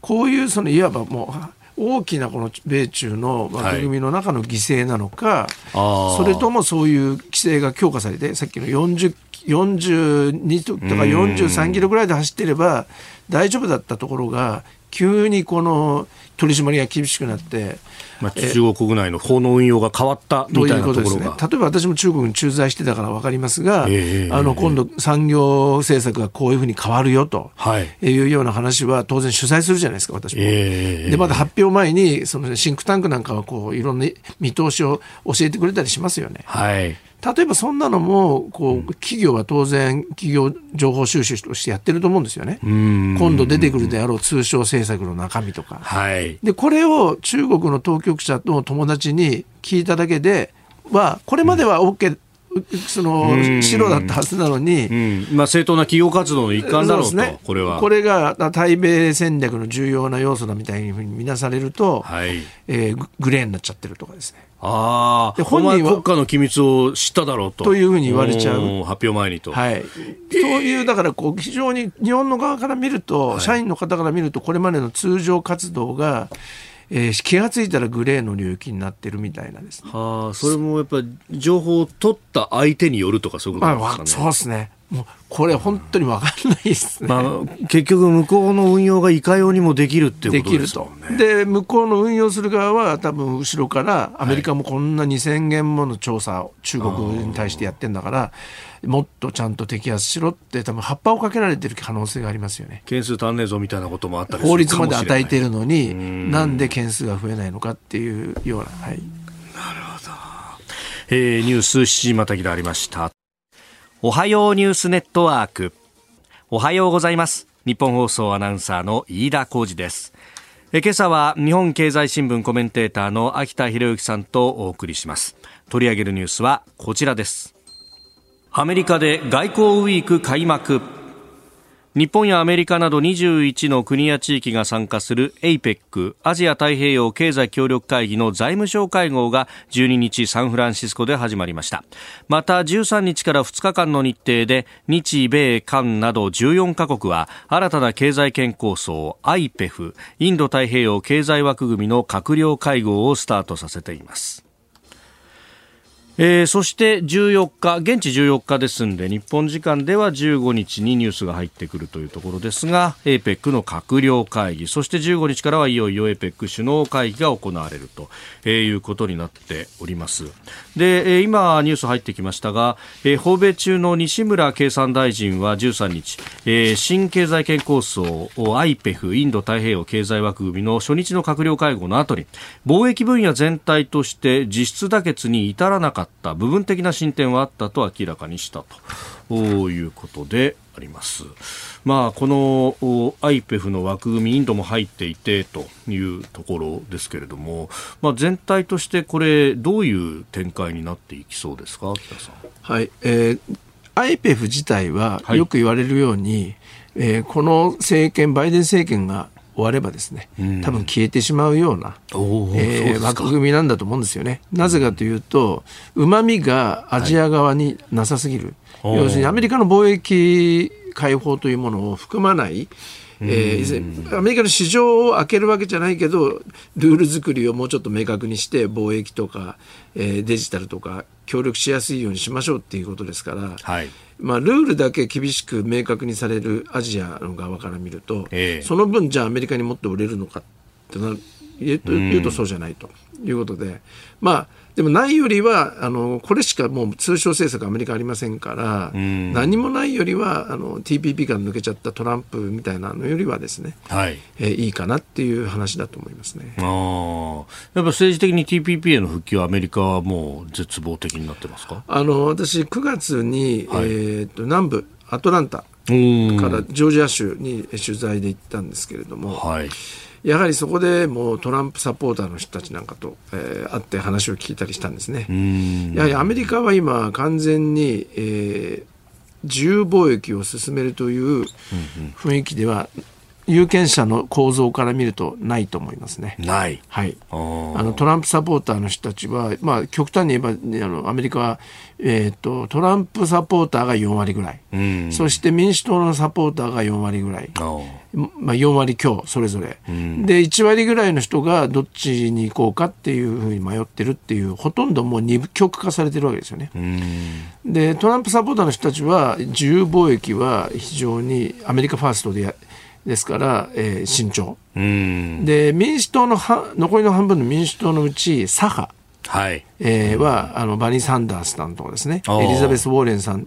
S6: こういうそのいわばもう、大きなこの米中の枠組みの中の犠牲なのか、
S2: あー。
S6: それともそういう規制が強化されて、さっきの40 42とか43キロぐらいで走ってれば大丈夫だったところが、急にこの取り締まりが厳しくなって、
S2: まあ、中国国内の法の運用が変わった
S6: とい
S2: みたいうな
S6: ことですね
S2: ところが。。
S6: 例えば私も中国に駐在してたから分かりますが、
S2: ええ
S6: あの今度、産業政策がこういうふうに変わるよと
S2: はい
S6: いうような話は当然取材するじゃないですか、私も。
S2: ええ
S6: でまだ発表前にそのシンクタンクなんかはこういろんな見通しを教えてくれたりしますよね。
S2: はい。
S6: 例えばそんなのもこう企業は当然企業情報収集としてやってると思うんですよね。今度出てくるであろう通商政策の中身とか。
S2: はい。
S6: でこれを中国の当局者の友達に聞いただけではこれまでは OK、その白だったはずなのに、
S2: うん。まあ、正当な企業活動の一環だろうと、
S6: ね
S2: これは。
S6: これが対米戦略の重要な要素だみたいに見なされると、
S2: はい。
S6: えーググレーになっちゃってるとかですね。
S2: ああ、
S6: で本人は
S2: 国家の機密を知っただろうと。
S6: というふうに言われちゃう
S2: 発表前にと。
S6: はい、という、だからこう非常に日本の側から見ると、社員の方から見ると、これまでの通常活動が、えー気がついたらグレーの領域になってるみたいなですね。
S2: はあ、それもやっぱり情報を取った相手によるとかそういうことですかね。
S6: わそうですね。もうこれ本当に分かんないですね。
S2: まあ、結局向こうの運用がいかようにもできるっていうこと
S6: で
S2: すもんね。。
S6: で、向こうの運用する側は、多分後ろから、アメリカもこんな2000件もの調査を中国に対してやってんだから、もっとちゃんと摘発しろって、多分葉っぱをかけられてる可能性がありますよね。
S2: 件数足んねえぞみたいなこともあったり
S6: 法律まで与えてい
S2: る
S6: るのに、なんで件数が増えないのかっていうような、はい、
S2: えーニュース7時またぎでありました。おはようニュースネットワーク。おはようございます。日本放送アナウンサーの飯田浩二です。え今朝は日本経済新聞コメンテーターの秋田博之さんとお送りします。取り上げるニュースはこちらです。アメリカで外交ウィーク開幕。日本やアメリカなど21の国や地域が参加する APEC アジア太平洋経済協力会議の財務省会合が12日サンフランシスコで始まりました。また13日から2日間の日程で日米韓など14カ国は新たな経済圏構想 IPEF インド太平洋経済枠組みの閣僚会合をスタートさせています。えーそして14日、現地14日ですんで、日本時間では15日にニュースが入ってくるというところですが、APEC の閣僚会議、そして15日からはいよいよ APEC 首脳会議が行われると、えいうことになっております。で、今ニュース入ってきましたが、え訪米中の西村経産大臣は13日、え新経済圏構想 IPEF インド太平洋経済枠組みの初日の閣僚会合の後に貿易分野全体として実質妥結に至らなかった部分的な進展はあったと明らかにしたということであります。まあ、このお IPEF の枠組み、インドも入っていてというところですけれども、まあ、全体としてこれ、どういう展開になっていきそうですか、北さん。
S6: はいえー IPEF 自体は
S2: はい
S6: よく言われるように、えーこの政権、バイデン政権が終わればですね、多分消えてしまうような、えー枠組みなんだと思うんですよね。なぜかというと、うまみがアジア側になさすぎる。
S2: はい
S6: 要するにアメリカの貿易開放というものを含まない、えーアメリカの市場を開けるわけじゃないけどルール作りをもうちょっと明確にして貿易とか、えーデジタルとか協力しやすいようにしましょうっていうことですから、
S2: はい。
S6: まあ、ルールだけ厳しく明確にされるアジアの側から見ると、
S2: ええ。
S6: その分じゃあアメリカにもっと売れるのかってな言うと言うとそうじゃないということで、まあでもないよりはあのこれしかもう通商政策アメリカありませんから、何もないよりはあの TPP から抜けちゃったトランプみたいなのよりはですね、
S2: はい。
S6: えーいいかなっていう話だと思いますね。
S2: ああ。やっぱ政治的に TPP への復帰はアメリカはもう絶望的になってますか？
S6: あの私9月に、
S2: はい
S6: えーと南部アトランタ
S2: うん
S6: からジョージア州に取材で行ったんですけれども、
S2: はい。
S6: やはりそこでもうトランプサポーターの人たちなんかと、えー会って話を聞いたりしたんですね。
S2: うん。
S6: やはりアメリカは今完全に、えー自由貿易を進めるという雰囲気では有権者の構造から見るとないと思いますね。
S2: ない。
S6: はい。
S2: あ
S6: のトランプサポーターの人たちは、まあ、極端に言えば、ねあのアメリカは、えー、とトランプサポーターが4割ぐらい、
S2: うん。
S6: そして民主党のサポーターが4割ぐらい、まあ、4割強それぞれ、で1割ぐらいの人がどっちに行こうかっていうふうに迷ってるっていうほとんどもう二極化されてるわけですよね。
S2: うん。
S6: でトランプサポーターの人たちは自由貿易は非常にアメリカファーストでやですから、えー慎重
S2: うん。
S6: で民主党のは残りの半分の民主党のうち左派、
S2: はい。
S6: えーはあのバニー・サンダースさんとかですねエリザベス・ウォーレンさん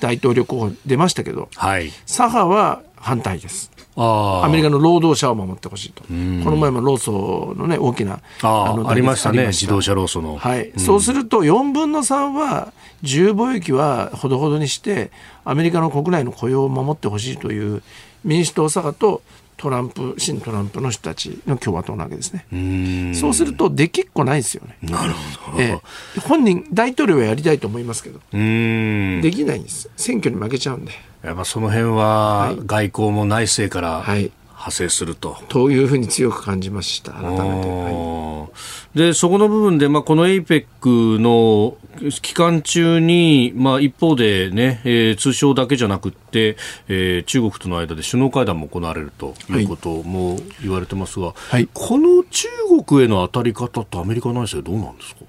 S6: 大統領候補出ましたけど
S2: はい。
S6: 左派は反対です。アメリカの労働者を守ってほしいと、この前も労組の、ね、大きな
S2: ああ、ありましたね。自動車労組の。
S6: はいそうすると4分の3は自由貿易はほどほどにしてアメリカの国内の雇用を守ってほしいという民主党左派とトランプ新トランプの人たちの共和党なわけですね。
S2: うん。
S6: そうするとできっこないですよね。
S2: なるほど。
S6: ええ本人大統領はやりたいと思いますけど
S2: うん。
S6: できないんです選挙に負けちゃうんで。
S2: やっぱその辺は外交も内政から
S6: はい
S2: 派生すると。
S6: というふうに強く感じました改めて。
S2: でそこの部分で、まあ、この APEC の期間中に、まあ、一方で、ねえー通商だけじゃなくって、えー中国との間で首脳会談も行われるということも言われてますが、
S6: い。
S2: この中国への当たり方ってアメリカ内政どうなんですか？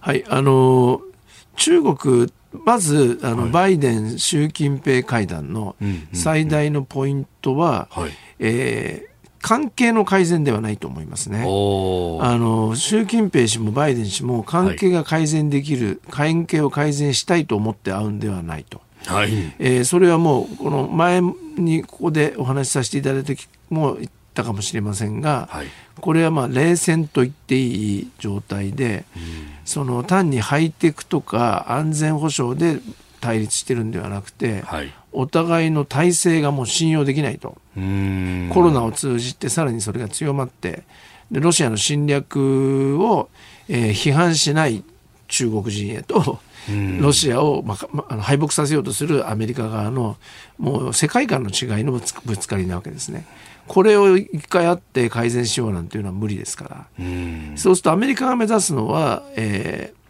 S6: はい、あの中国、まずあの、バイデン、習近平会談の最大のポイントは、
S2: はい。
S6: えー関係の改善ではないと思いますね。あの習近平氏もバイデン氏も関係が改善できる、関係を改善したいと思って会うんではないと。
S2: はい。
S6: えーそれはもうこの前にここでお話しさせていただいた時も言ったかもしれませんが、
S2: はい。
S6: これはまあ冷戦と言っていい状態で、その単にハイテクとか安全保障で対立してるんではなくて、
S2: はい。
S6: お互いの体制がもう信用できないと、
S2: うん。
S6: コロナを通じてさらにそれが強まってでロシアの侵略を、えー批判しない中国人へと、ロシアを、ままあの敗北させようとするアメリカ側のもう世界観の違いのぶつぶつかりなわけですね。これを一回あって改善しようなんていうのは無理ですから。
S2: うん
S6: そうするとアメリカが目指すのは、えー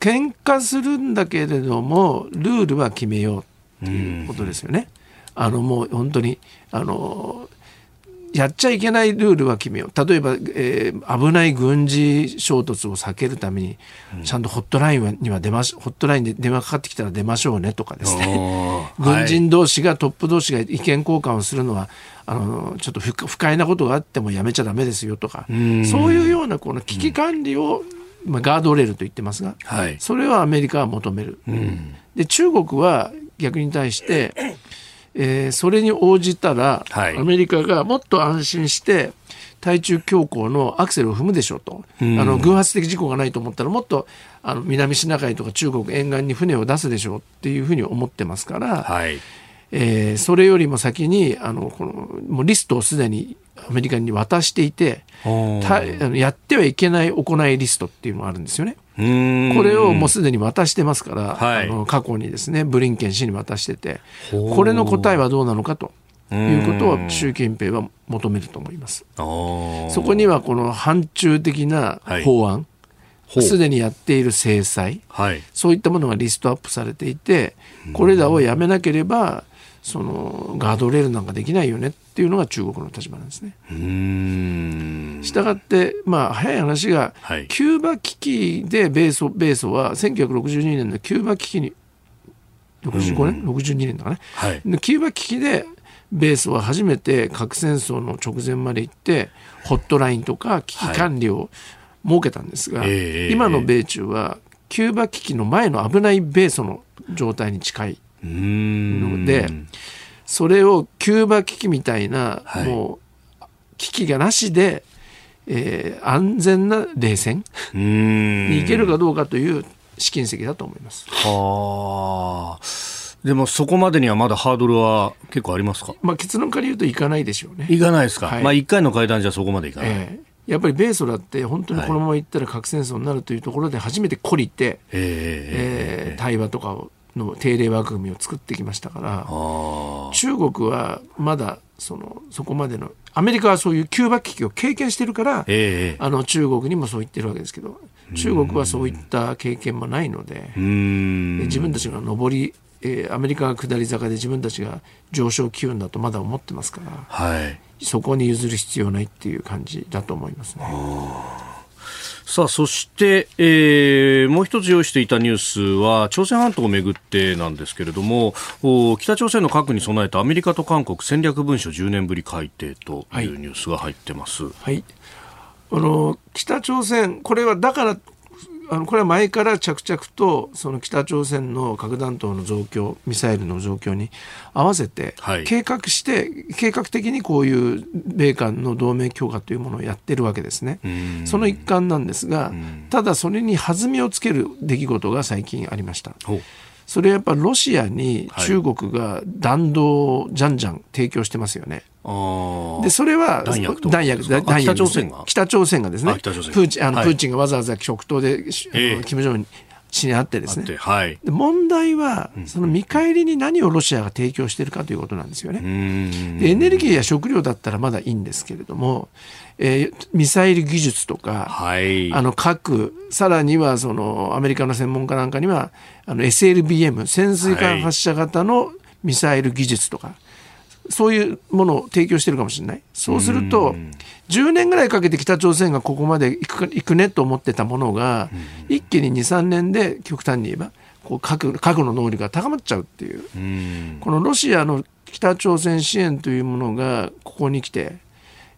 S6: 喧嘩するんだけれどもルールは決めようっていうことですよね。あのもう本当にあのやっちゃいけないルールは決めよう。例えば、えー危ない軍事衝突を避けるために、ちゃんとホットラインはには出ましホットラインで電話かかってきたら出ましょうねとかですね。軍人同士がトップ同士が意見交換をするのはあのちょっと不不快なことがあってもやめちゃダメですよとかそういうようなこの危機管理を、まあ、ガードレールと言ってますが、
S2: はい。
S6: それはアメリカは求める、で中国は逆に対して、えーそれに応じたら、
S2: はい。
S6: アメリカがもっと安心して対中強硬のアクセルを踏むでしょうと、あの偶発的事故がないと思ったらもっとあの南シナ海とか中国沿岸に船を出すでしょうっていうふうに思ってますから、
S2: はい。
S6: えーそれよりも先にあのこのもうリストをすでにアメリカに渡していてやってはいけない行いリストっていうのがあるんですよね。
S2: うん。
S6: これをもうすでに渡してますから、
S2: はい。
S6: あの過去にですねブリンケン氏に渡しててこれの答えはどうなのかということを習近平は求めると思います。
S2: そ
S6: そこにはこの反中的な法案、すでにやっている制裁、
S2: はい。
S6: そういったものがリストアップされていて、これらをやめなければ、そのガードレールなんかできないよね。っていうのが中国の立場なんですね。
S2: うーん。
S6: したがって、まあ、早い話が、
S2: はい
S6: キューバ危機で米ソ米ソは1962年のキューバ危機に65年、62年だかね、
S2: はい。
S6: でキューバ危機で米ソは初めて核戦争の直前まで行ってホットラインとか危機管理を設けたんですが、
S2: ええ
S6: 今の米中はキューバ危機の前の危ない米ソの状態に近い。ので、それをキューバ危機みたいな、
S2: はい
S6: もう危機がなしで、えー安全な冷戦。に行けるかどうかという試金石だと思います。
S2: はあ。でもそこまでにはまだハードルは結構ありますか？
S6: まあ、結論から言うといかないでしょうね。
S2: いかないですか、
S6: はい
S2: まあ一回の会談じゃそこまでいかない。
S6: ええやっぱり米ソだって本当にこのままいったら核戦争になるというところで初めて懲りて、
S2: ええ
S6: えー対話とかをの定例枠組みを作ってきましたから
S2: あ
S6: 中国はまだそのそこまでのアメリカはそういうキューバ危機を経験してるから、
S2: ええ
S6: あの中国にもそう言ってるわけですけど中国はそういった経験もないので。自分たちが上り、えーアメリカが下り坂で自分たちが上昇機運だとまだ思ってますから
S2: はい。
S6: そこに譲る必要ないっていう感じだと思いますね。
S2: さあ、そして、えーもう一つ用意していたニュースは、朝鮮半島をめぐってなんですけれども、お北朝鮮の核に備えたアメリカと韓国戦略文書10年ぶり改定と
S6: はいいう
S2: ニュースが入ってます。
S6: はい、あの北朝鮮、これはだから、あのこれは前から着々とその北朝鮮の核弾頭の増強、ミサイルの増強に合わせて
S2: はい、
S6: 計画して、計画的にこういう米韓の同盟強化というものをやってるわけですね。
S2: ん
S6: その一環なんですが、ただそれに弾みをつける出来事が最近ありました。それはやっぱロシアに
S2: はい。
S6: 中国が弾道をじゃんじゃん提供してますよね。
S2: あー。
S6: でそれは
S2: 弾薬
S6: 弾薬
S2: 北朝鮮が？
S6: 北朝鮮がですね。プーチンあの、
S2: はい。
S6: プーチンがわざわざ極東で、
S2: ええ。
S6: 金正恩氏に会ってですね。
S2: はい。
S6: で問題はその見返りに何をロシアが提供しているかということなんですよね。エネルギーや食料だったらまだいいんですけれども、えーミサイル技術とか、
S2: はい。
S6: あの核、さらにはそのアメリカの専門家なんかには、あの SLBM、潜水艦発射型のミサイル技術とか、そういうものを提供してるかもしれない。そうすると、10年ぐらいかけて北朝鮮がここまで行くか行くねと思ってたものが、一気に2、3年で極端に言えば、こう核核の能力が高まっちゃうっていう、このロシアの北朝鮮支援というものが、ここに来て、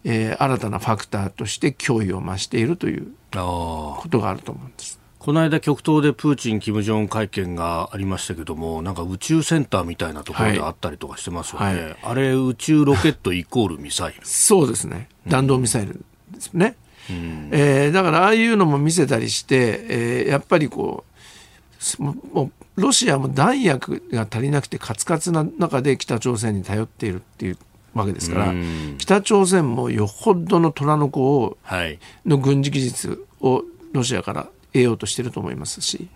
S6: えー新たなファクターとして脅威を増しているということがあると思うんです。
S2: この間極東でプーチン、金正恩会見がありましたけども、なんか宇宙センターみたいなところであったりとかしてますよね。
S6: はい
S2: あれ、宇宙ロケットイコールミサイル。
S6: そうですね。弾道ミサイルですよね。えーだからああいうのも見せたりして、えーやっぱりこうもうロシアも弾薬が足りなくてカツカツな中で北朝鮮に頼っているっていうわけですから、
S2: うん
S6: 北朝鮮もよほどの虎の子を
S2: はい。
S6: の軍事技術をロシアから得ようとしてると思いますし。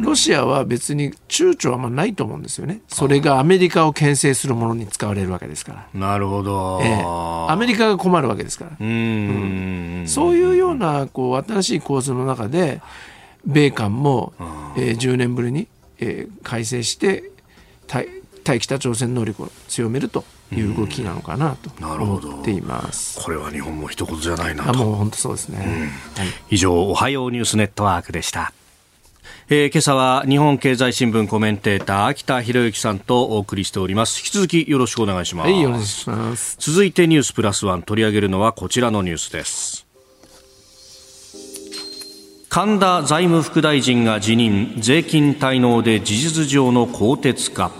S6: ロシアは別に躊躇はまないと思うんですよね。それがアメリカを牽制するものに使われるわけですから。
S2: なるほど。
S6: ええアメリカが困るわけですから。
S2: うーん。
S6: そういうようなこう新しい構図の中で、米韓も、えー10年ぶりに、えー改正して対、対北朝鮮能力を強めるという動きなのかなと思っています。
S2: これは日本も一言じゃないな。
S6: もう本当そうですね。はい
S2: 以上、おはようニュースネットワークでした。えー今朝は日本経済新聞コメンテーター秋田博之さんとお送りしております。引き続きよろしくお願いします。
S6: はい、お願いします。
S2: 続いてニュースプラスワン取り上げるのはこちらのニュースです。神田財務副大臣が辞任、税金滞納で事実上の更迭か。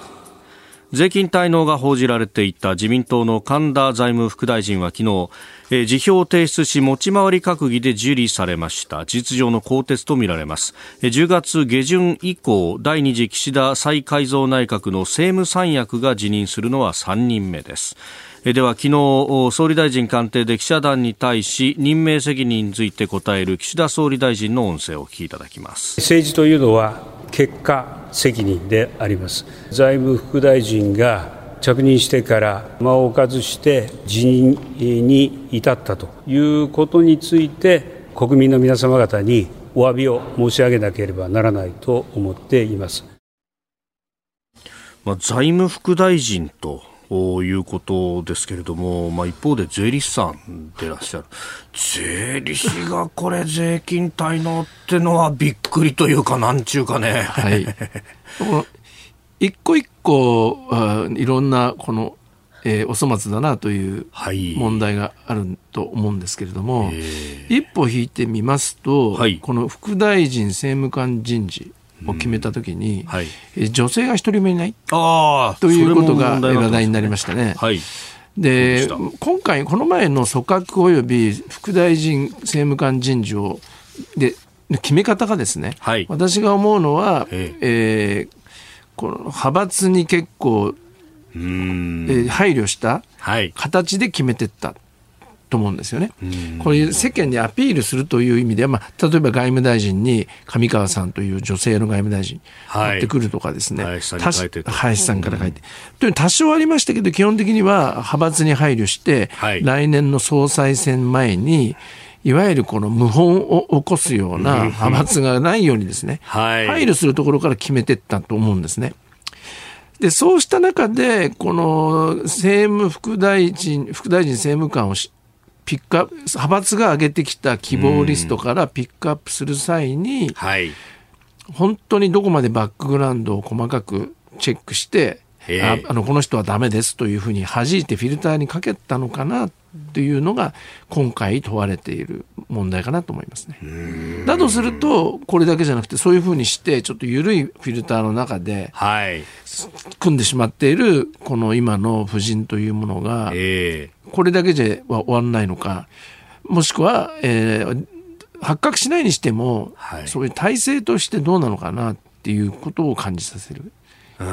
S2: 税金滞納が報じられていた自民党の神田財務副大臣は昨日、辞表を提出し持ち回り閣議で受理されました。事実上の更迭とみられます。えー10月下旬以降第2次岸田再改造内閣の政務三役が辞任するのは3人目です。では昨日総理大臣官邸で記者団に対し任命責任について答える岸田総理大臣の音声をお聞きいただきます。
S7: 政治というのは結果責任であります財務副大臣が着任してから間を置かずして辞任に至ったということについて国民の皆様方にお詫びを申し上げなければならないと思っています。
S2: まあ、財務副大臣ということですけれども、まあ、一方で税理士さんでいらっしゃる。税理士がこれ税金滞納ってのはびっくりというかなんちゅうかね。はい、
S6: 一個一個いろんなこの、えー、お粗末だなという問題があると思うんですけれども、はい、一歩引いてみますと、はい、この副大臣政務官人事を決めたときに、はい、女性が一人もいない？ということが話題になりましたね。はい。で今回、この前の組閣及び副大臣政務官人事をで決め方がですね、はい、私が思うのは、ええ。ー、この派閥に結構、えー、配慮した形で決めていったと思うんですよね。こういう世間にアピールするという意味では、まあ、例えば外務大臣に上川さんという女性の外務大臣持ってくるとかですね、林さんから書いて。という多少ありましたけど、基本的には派閥に配慮して、はい、来年の総裁選前に、いわゆるこの謀反を起こすような派閥がないようにですね、はい、配慮するところから決めていったと思うんですね。で、そうした中で、この政務副大臣、副大臣政務官をピックアップ派閥が上げてきた希望リストからピックアップする際に、はい、本当にどこまでバックグラウンドを細かくチェックしてああのこの人はダメですというふうに弾いてフィルターにかけたのかなというのが今回問われている問題かなと思いますね。だとするとこれだけじゃなくてそういうふうにしてちょっと緩いフィルターの中で、はい、組んでしまっているこの今の夫人というものが、これだけでは終わらないのかもしくは、えー、発覚しないにしても、はい、そういう体制としてどうなのかなっていうことを感じさせる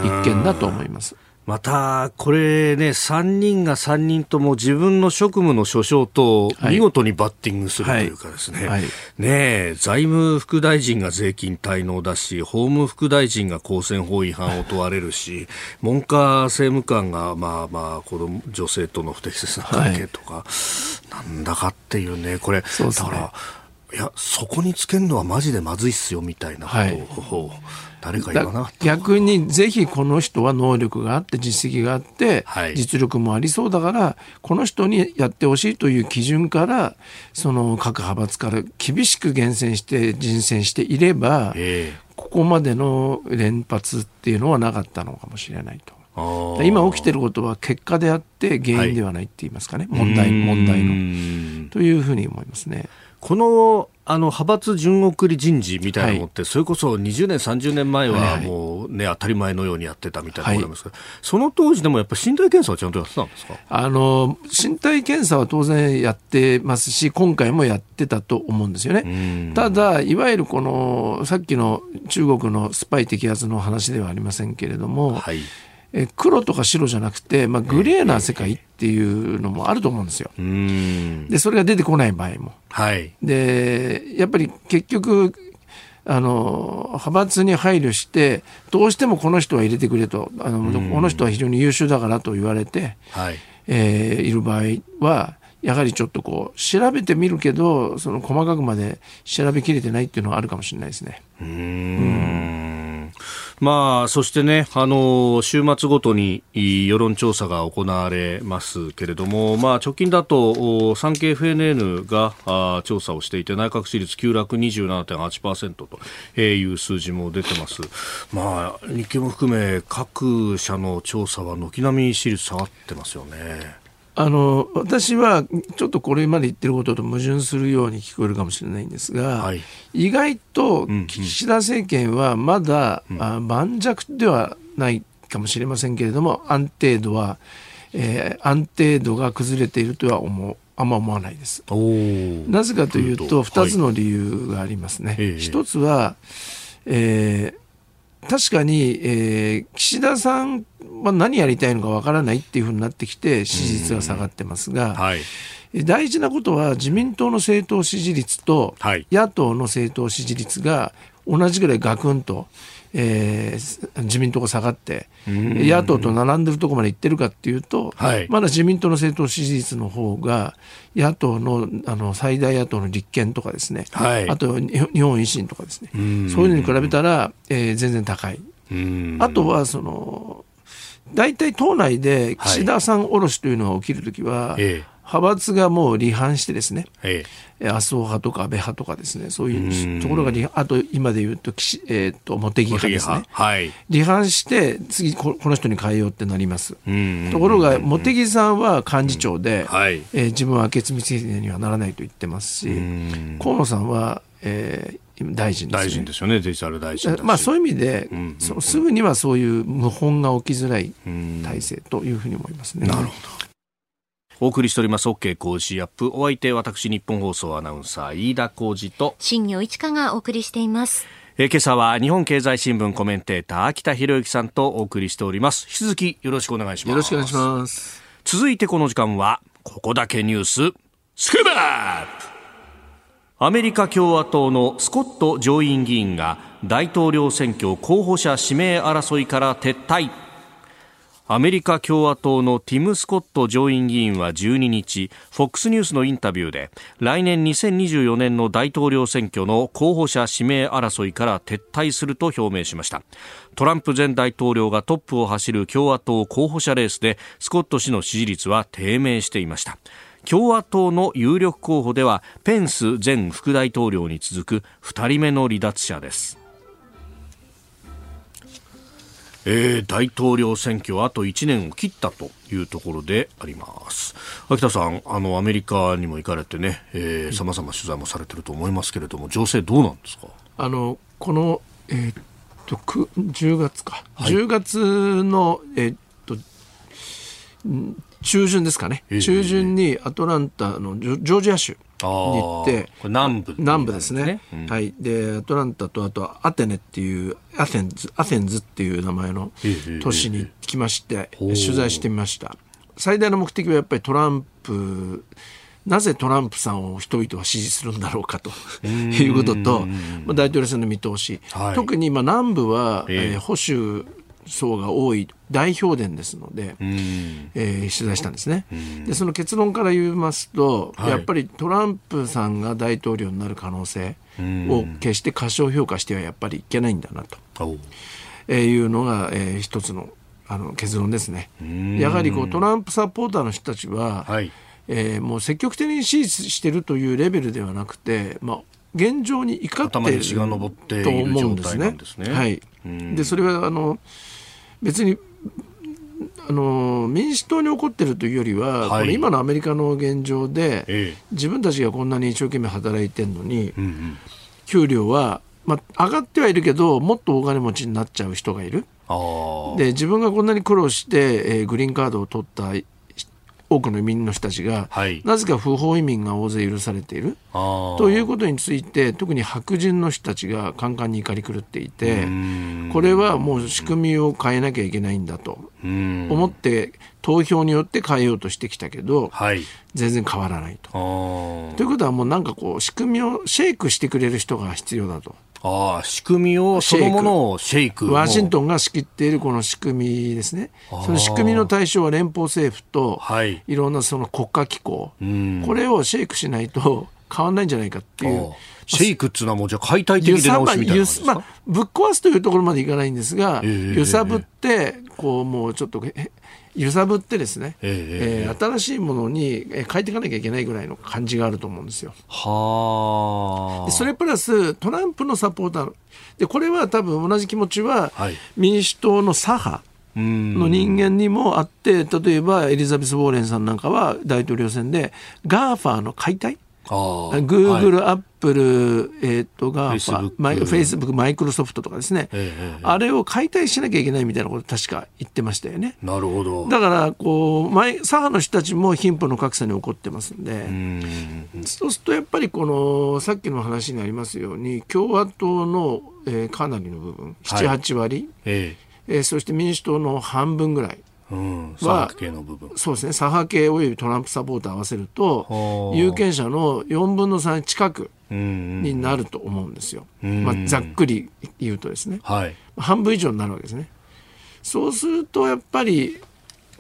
S6: 一件だと思います。
S2: また、これね、3人が3人とも自分の職務の所掌と見事にバッティングするというかですね、はい。はい、ね財務副大臣が税金滞納だし、法務副大臣が公選法違反を問われるし、文科政務官が、まあまあ、子供、女性との不適切な関係とか、はい、なんだかっていうね、これ、ね、だから、いや、そこにつけるのはマジでまずいっすよ、みたいなことを、誰か言わ
S6: 逆にぜひこの人は能力があって実績があって、実力もありそうだからこの人にやってほしいという基準からその各派閥から厳しく厳選して人選していれば、ここまでの連発っていうのはなかったのかもしれないと。今起きてることは結果であって原因ではないって言いますかね、はい、問題問題の。というふうに思いますね。
S2: このあの派閥順送り人事みたいなのって、はい、それこそ20年、30年前はもうね、当たり前のようにやってたみたいな。ところなんですけど、はい、その当時でもやっぱり身体検査はちゃんとやってたんですか？
S6: あの身体検査は当然やってますし、今回もやってたと思うんですよね。ただ、いわゆるこのさっきの中国のスパイ摘発の話ではありませんけれども、はい、え黒とか白じゃなくて、まあ、グレーな世界っていうのもあると思うんですよ。でそれが出てこない場合も。はい、でやっぱり結局あの派閥に配慮してどうしてもこの人は入れてくれとあのこの人は非常に優秀だからと言われて、はいえー、いる場合はやはりちょっとこう調べてみるけどその細かくまで調べきれてないっていうのはあるかもしれないですね。うん
S2: まあ、そしてね、あの、週末ごとに世論調査が行われますけれども、まあ、直近だと、産経 FNN があ調査をしていて、内閣支持率急落27.8%という数字も出てます。まあ、日経も含め、各社の調査は軒並み支持率下がってますよね。
S6: あの私はちょっとこれまで言ってることと矛盾するように聞こえるかもしれないんですが、はい、意外と岸田政権はまだ、うん。うん、あ盤石ではないかもしれませんけれども安定度は、えー、安定度が崩れているとは思うあんま思わないです。なぜかというと2つの理由がありますね。はい、1つは、えー確かに、えー、岸田さんは何やりたいのかわからないっていうふうになってきて支持率が下がってますが、はい、大事なことは自民党の政党支持率と野党の政党支持率が同じぐらいガクンと、えー自民党が下がって、野党と並んでるところまで行ってるかっていうと、
S2: はい。
S6: まだ自民党の政党支持率の方が、野党のあの最大野党の立憲とかですね、
S2: はい。
S6: あと日本維新とかですね、そういうのに比べたら、えー全然高い。
S2: うん。
S6: あとはその大体党内で岸田さんおろしというのが起きるときは、
S2: ええ
S6: 派閥がもう離反してですね、
S2: え
S6: え麻生派とか安倍派とかですね、そういうところがあと今で言うと岸、えー、と茂木
S2: え
S6: 派ですね。
S2: はい。
S6: 離反して、次こ、この人に変えようってなります。
S2: ん
S6: ところが、茂木さんは幹事長で、
S2: はい
S6: えー自分は明智光秀にはならないと言ってますし、河野さんは、えー今大臣です、ね。
S2: 大臣ですよね、デジタル大臣。
S6: まあ、そういう意味で、そうすぐにはそういう謀反が起きづらい体制というふうに思いますね。なるほど。
S2: お送りしております OK 工事アップ。お相手、私、日本放送アナウンサー、飯田浩二と、
S4: 新業一華がお送りしています。
S2: えー今朝は日本経済新聞コメンテーター、秋田博之さんとお送りしております。引き続きよろしくお願いします。
S6: よろしくお願いします。
S2: 続いてこの時間は、ここだけニュース、スクープアップアメリカ共和党のスコット上院議員が大統領選挙候補者指名争いから撤退。アメリカ共和党のティム・スコット上院議員は12日、FOX ニュースのインタビューで、来年2024年の大統領選挙の候補者指名争いから撤退すると表明しました。トランプ前大統領がトップを走る共和党候補者レースで、スコット氏の支持率は低迷していました。共和党の有力候補では、ペンス前副大統領に続く2人目の離脱者です。えー大統領選挙あと1年を切ったというところであります。秋田さんあのアメリカにも行かれてねさまざま取材もされてると思いますけれども情勢どうなんですか？
S6: あの、この、えーっと、く10月か。10月の、えーっと、ん中旬ですかね。
S2: ええ
S6: 中旬にアトランタのジョージア州。に行って、
S2: 南部
S6: 南部ですね、
S2: うん。
S6: はい。でアトランタとあとアテネっていうアテンズアテンズっていう名前の
S2: ええ
S6: 都市に行きまして、
S2: ええ
S6: 取材してみました。最大の目的はやっぱりトランプなぜトランプさんを人々は支持するんだろうかということと、まあ、大統領選の見通し、
S2: はい。
S6: 特にまあ南部は、
S2: ええ。
S6: えー保守層が多い大票田ですので、
S2: うん。
S6: えー取材したんですね、でその結論から言いますと、
S2: はい。
S6: やっぱりトランプさんが大統領になる可能性を決して過小評価してはやっぱりいけないんだなと、えーいうのが、えー一つのあの結論ですね。やはりこうトランプサポーターの人たちは、
S2: はい。
S6: えーもう積極的に支持しているというレベルではなくて、まあ、現状に怒って
S2: 頭
S6: いる
S2: に血が上っている
S6: と思うんですね。
S2: すね。
S6: はい。
S2: うん
S6: でそれはあの別にあの民主党に起こってるというよりは、
S2: はい。
S6: この今のアメリカの現状で、
S2: ええ。
S6: 自分たちがこんなに一生懸命働いてるのに、
S2: うんうん。
S6: 給料は、まあ、上がってはいるけどもっとお金持ちになっちゃう人がいる。で自分がこんなに苦労して、えーグリーンカードを取った多くの移民の人たちが、
S2: はい。
S6: なぜか不法移民が大勢許されている。ということについて特に白人の人たちがカンカンに怒り狂っていて
S2: ん。
S6: これはもう仕組みを変えなきゃいけないんだと
S2: うん。
S6: 思って投票によって変えようとしてきたけど
S2: はい。
S6: 全然変わらないと。ということはもうなんかこう仕組みをシェイクしてくれる人が必要だと。
S2: あー仕組みをそのものをシェイク。
S6: ワシント
S2: ン
S6: ンが仕切っているこの仕組みですね。その仕組みの対象は連邦政府と
S2: はい。
S6: いろんなその国家機構、
S2: ん。
S6: これをシェイクしないと 変わんないんじゃないかっていう。
S2: シェイクっつうのはもうじゃあ解体的出直しみたいな感じですか、
S6: まあ、ぶっ壊すというところまでいかないんですが、
S2: ええ。
S6: 揺さぶって、こう、もうちょっと、え揺さぶってですね、
S2: ええ
S6: えー新しいものにえー変えていかなきゃいけないぐらいの感じがあると思うんですよ。
S2: は
S6: それプラストランプのサポーターでこれは多分同じ気持ちは
S2: はい。
S6: 民主党の左派の人間にもあって例えばエリザベス・ウォーレンさんなんかは大統領選で GAFA の解体 Google、
S2: はい。
S6: アップル、えー、とガーフェイスブック、マイクロソフトとかですね、
S2: ええええ。
S6: あれを解体しなきゃいけないみたいなこと確か言ってましたよね。
S2: なるほど。
S6: だからこう前左派の人たちも貧富の格差に起こってますんで、
S2: うん。
S6: そうするとやっぱりこのさっきの話にありますように共和党の、えーかなりの部分
S2: はい。
S6: 78割、
S2: え
S6: え。ーそして民主党の半分ぐらい。
S2: えうん三角形の部分
S6: そうですね左派系およびトランプサポーター合わせると
S2: はあ
S6: 有権者の4分の3近くになると思うんですよ。まあ、ざっくり言うとですね。
S2: はい。
S6: 半分以上になるわけですね。そうするとやっぱり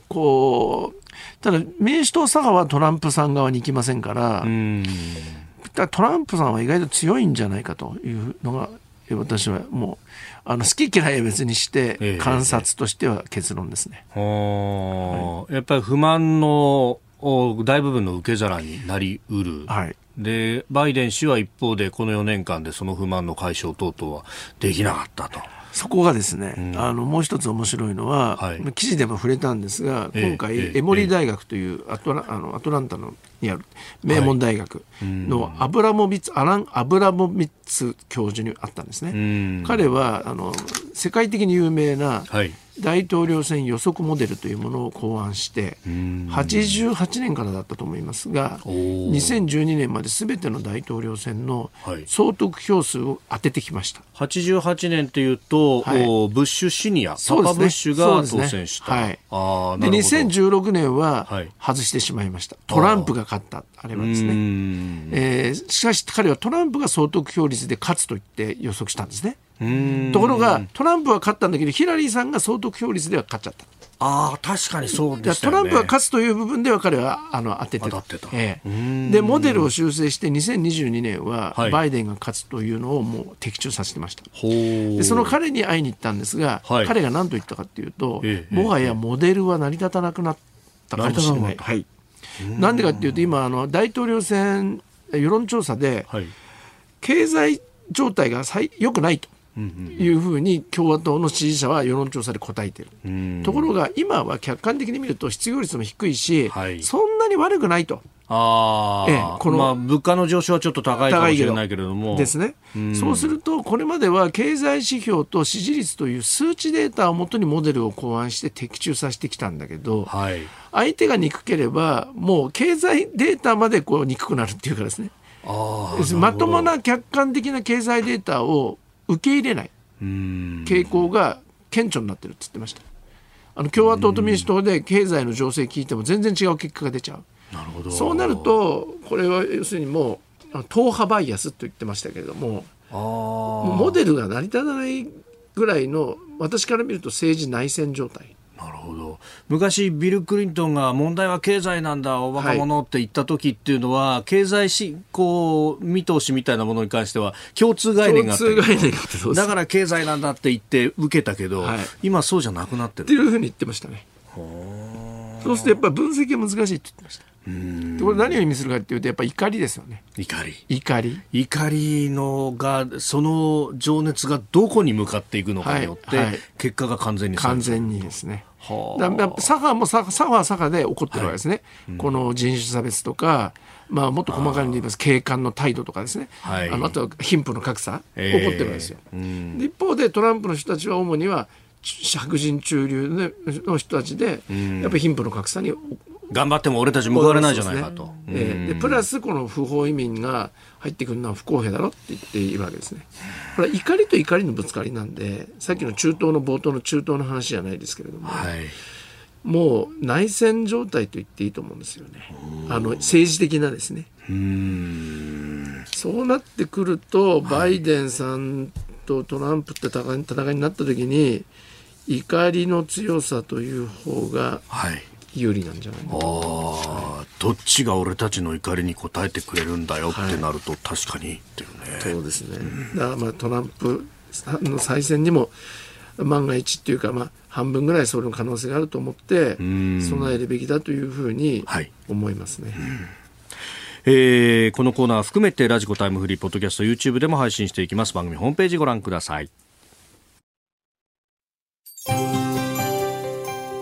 S6: こうただ民主党左派はトランプさん側に行きませんから、
S2: うん。
S6: だからトランプさんは意外と強いんじゃないかというのがえ私はもうあの好き嫌いは別にし
S2: ええ
S6: て観察としては結論ですね。
S2: はあやっぱり不満のお大部分の受け皿になりうる。
S6: はい
S2: で、バイデン氏は一方でこの4年間でその不満の解消等々はできなかったと。
S6: そこがですね、あのもう一つ面白いのは、
S2: はい
S6: 記事でも触れたんですが、
S2: ええ
S6: 今回、
S2: ええ
S6: エモリー大学というアトラ,、あのアトランタのにある名門大学のアブラモビッツ、アラン・アブラモビッツ教授に会ったんですね。
S2: うん。
S6: 彼はあの世界的に有名な
S2: はい。
S6: 大統領選予測モデルというものを考案して、88年からだったと思いますが、
S2: おー。
S6: 2012年まで全ての大統領選の
S2: はい。
S6: 総得票数を当ててきました。
S2: 88年っていうと、
S6: はい。
S2: おブッシュシニア、パパブッシュが当選した。
S6: はい。で
S2: なるほど。
S6: 2016年は
S2: はい。
S6: 外してしまいました、トランプが勝った、あれはです
S2: う
S6: ね、
S2: ん。
S6: えーしかし彼はトランプが総得票率で勝つと言って予測したんですね。
S2: うん。
S6: ところが、トランプは勝ったんだけど、ヒラリーさんが総得票率では勝っちゃった。
S2: ああ、確かにそう
S6: だ
S2: でしね。
S6: トランプが勝つという部分では彼はあの当ててた。
S2: 当たってた。
S6: ええ。
S2: ん。
S6: でモデルを修正して2022年は
S2: はい。
S6: バイデンが勝つというのをもう的中させてました。
S2: ほう。
S6: でその彼に会いに行ったんですが、
S2: はい。
S6: 彼が何と言ったかというと、
S2: ええ
S6: もはやモデルは成り立たなくなったかもしれない。はい、なんでかっていうと今あの大統領選世論調査で
S2: はい。
S6: 経済状態が最良くないというふうに共和党の支持者は世論調査で答えている。
S2: うん
S6: ところが今は客観的に見ると失業率も低いし、
S2: はい
S6: そんなに悪くないと。
S2: ああ、
S6: ええこの
S2: まあ、物価の上昇はちょっと高いかもしれないけれども。
S6: ですね、そうするとこれまでは経済指標と支持率という数値データをもとにモデルを考案して的中させてきたんだけど
S2: はい。
S6: 相手が憎ければもう経済データまでこう憎くなるっていうかですね。
S2: あ
S6: まともな客観的な経済データを受け入れない。
S2: うん。
S6: 傾向が顕著になってるって言ってました。あの共和党と民主党で経済の情勢聞いても全然違う結果が出ちゃう
S2: なるほど。
S6: そうなるとこれは要するにもう党派バイアスと言ってましたけれどもモデルが成り立たないぐらいの私から見ると政治内戦状態。
S2: あ、なるほど。昔、ビル・クリントンが問題は経済なんだ、お若者って言った時っていうのは、経済し、こう、見通しみたいなものに関しては、共通概念があった。だから経済なんだって言って受けたけど、
S6: はい。
S2: 今そうじゃなくなってる。
S6: っていうふうに言ってましたね。そうするとやっぱり分析が難しいって言ってましたでこれ何を意味するかっていうとやっぱり怒りですよね。
S2: 怒り。
S6: 怒り。
S2: 怒りのが、その情熱がどこに向かっていくのかによって、
S6: はいはい。
S2: 結果が完全に
S6: 完全にですね。
S2: はあ。
S6: 左派も左左派は左派で起こってるわけですね、この人種差別とか、まあ、もっと細かに言います警官の態度とかですね、
S2: はい。
S6: あのあとは貧富の格差、
S2: ええ。
S6: 起こってるわけですよ、
S2: うん。
S6: で一方でトランプの人たちは主には白人中流の人たちで、やっぱり貧富の格差に
S2: 頑張っても俺たち報われないじゃないかと。
S6: ええでプラスこの不法移民が入ってくるのは不公平だろって言っているわけですね。これは怒りと怒りのぶつかりなんでさっきの中東の冒頭の中東の話じゃないですけれども、
S2: はい。
S6: もう内戦状態と言っていいと思うんですよね。あの政治的なですね。そうなってくるとバイデンさんとトランプって戦いになった時に怒りの強さという方が
S2: はい。
S6: 有利なんじゃない？かな
S2: ああ、どっちが俺たちの怒りに応えてくれるんだよってなると、確かにっていうね。
S6: そうですね。だまあトランプの再選にも万が一っていうかまあ半分ぐらいそれの可能性があると思って備えるべきだというふうに
S2: はい。
S6: 思いますね。
S2: えーこのコーナーは含めてラジコタイムフリーポッドキャスト YouTube でも配信していきます。番組ホームページご覧ください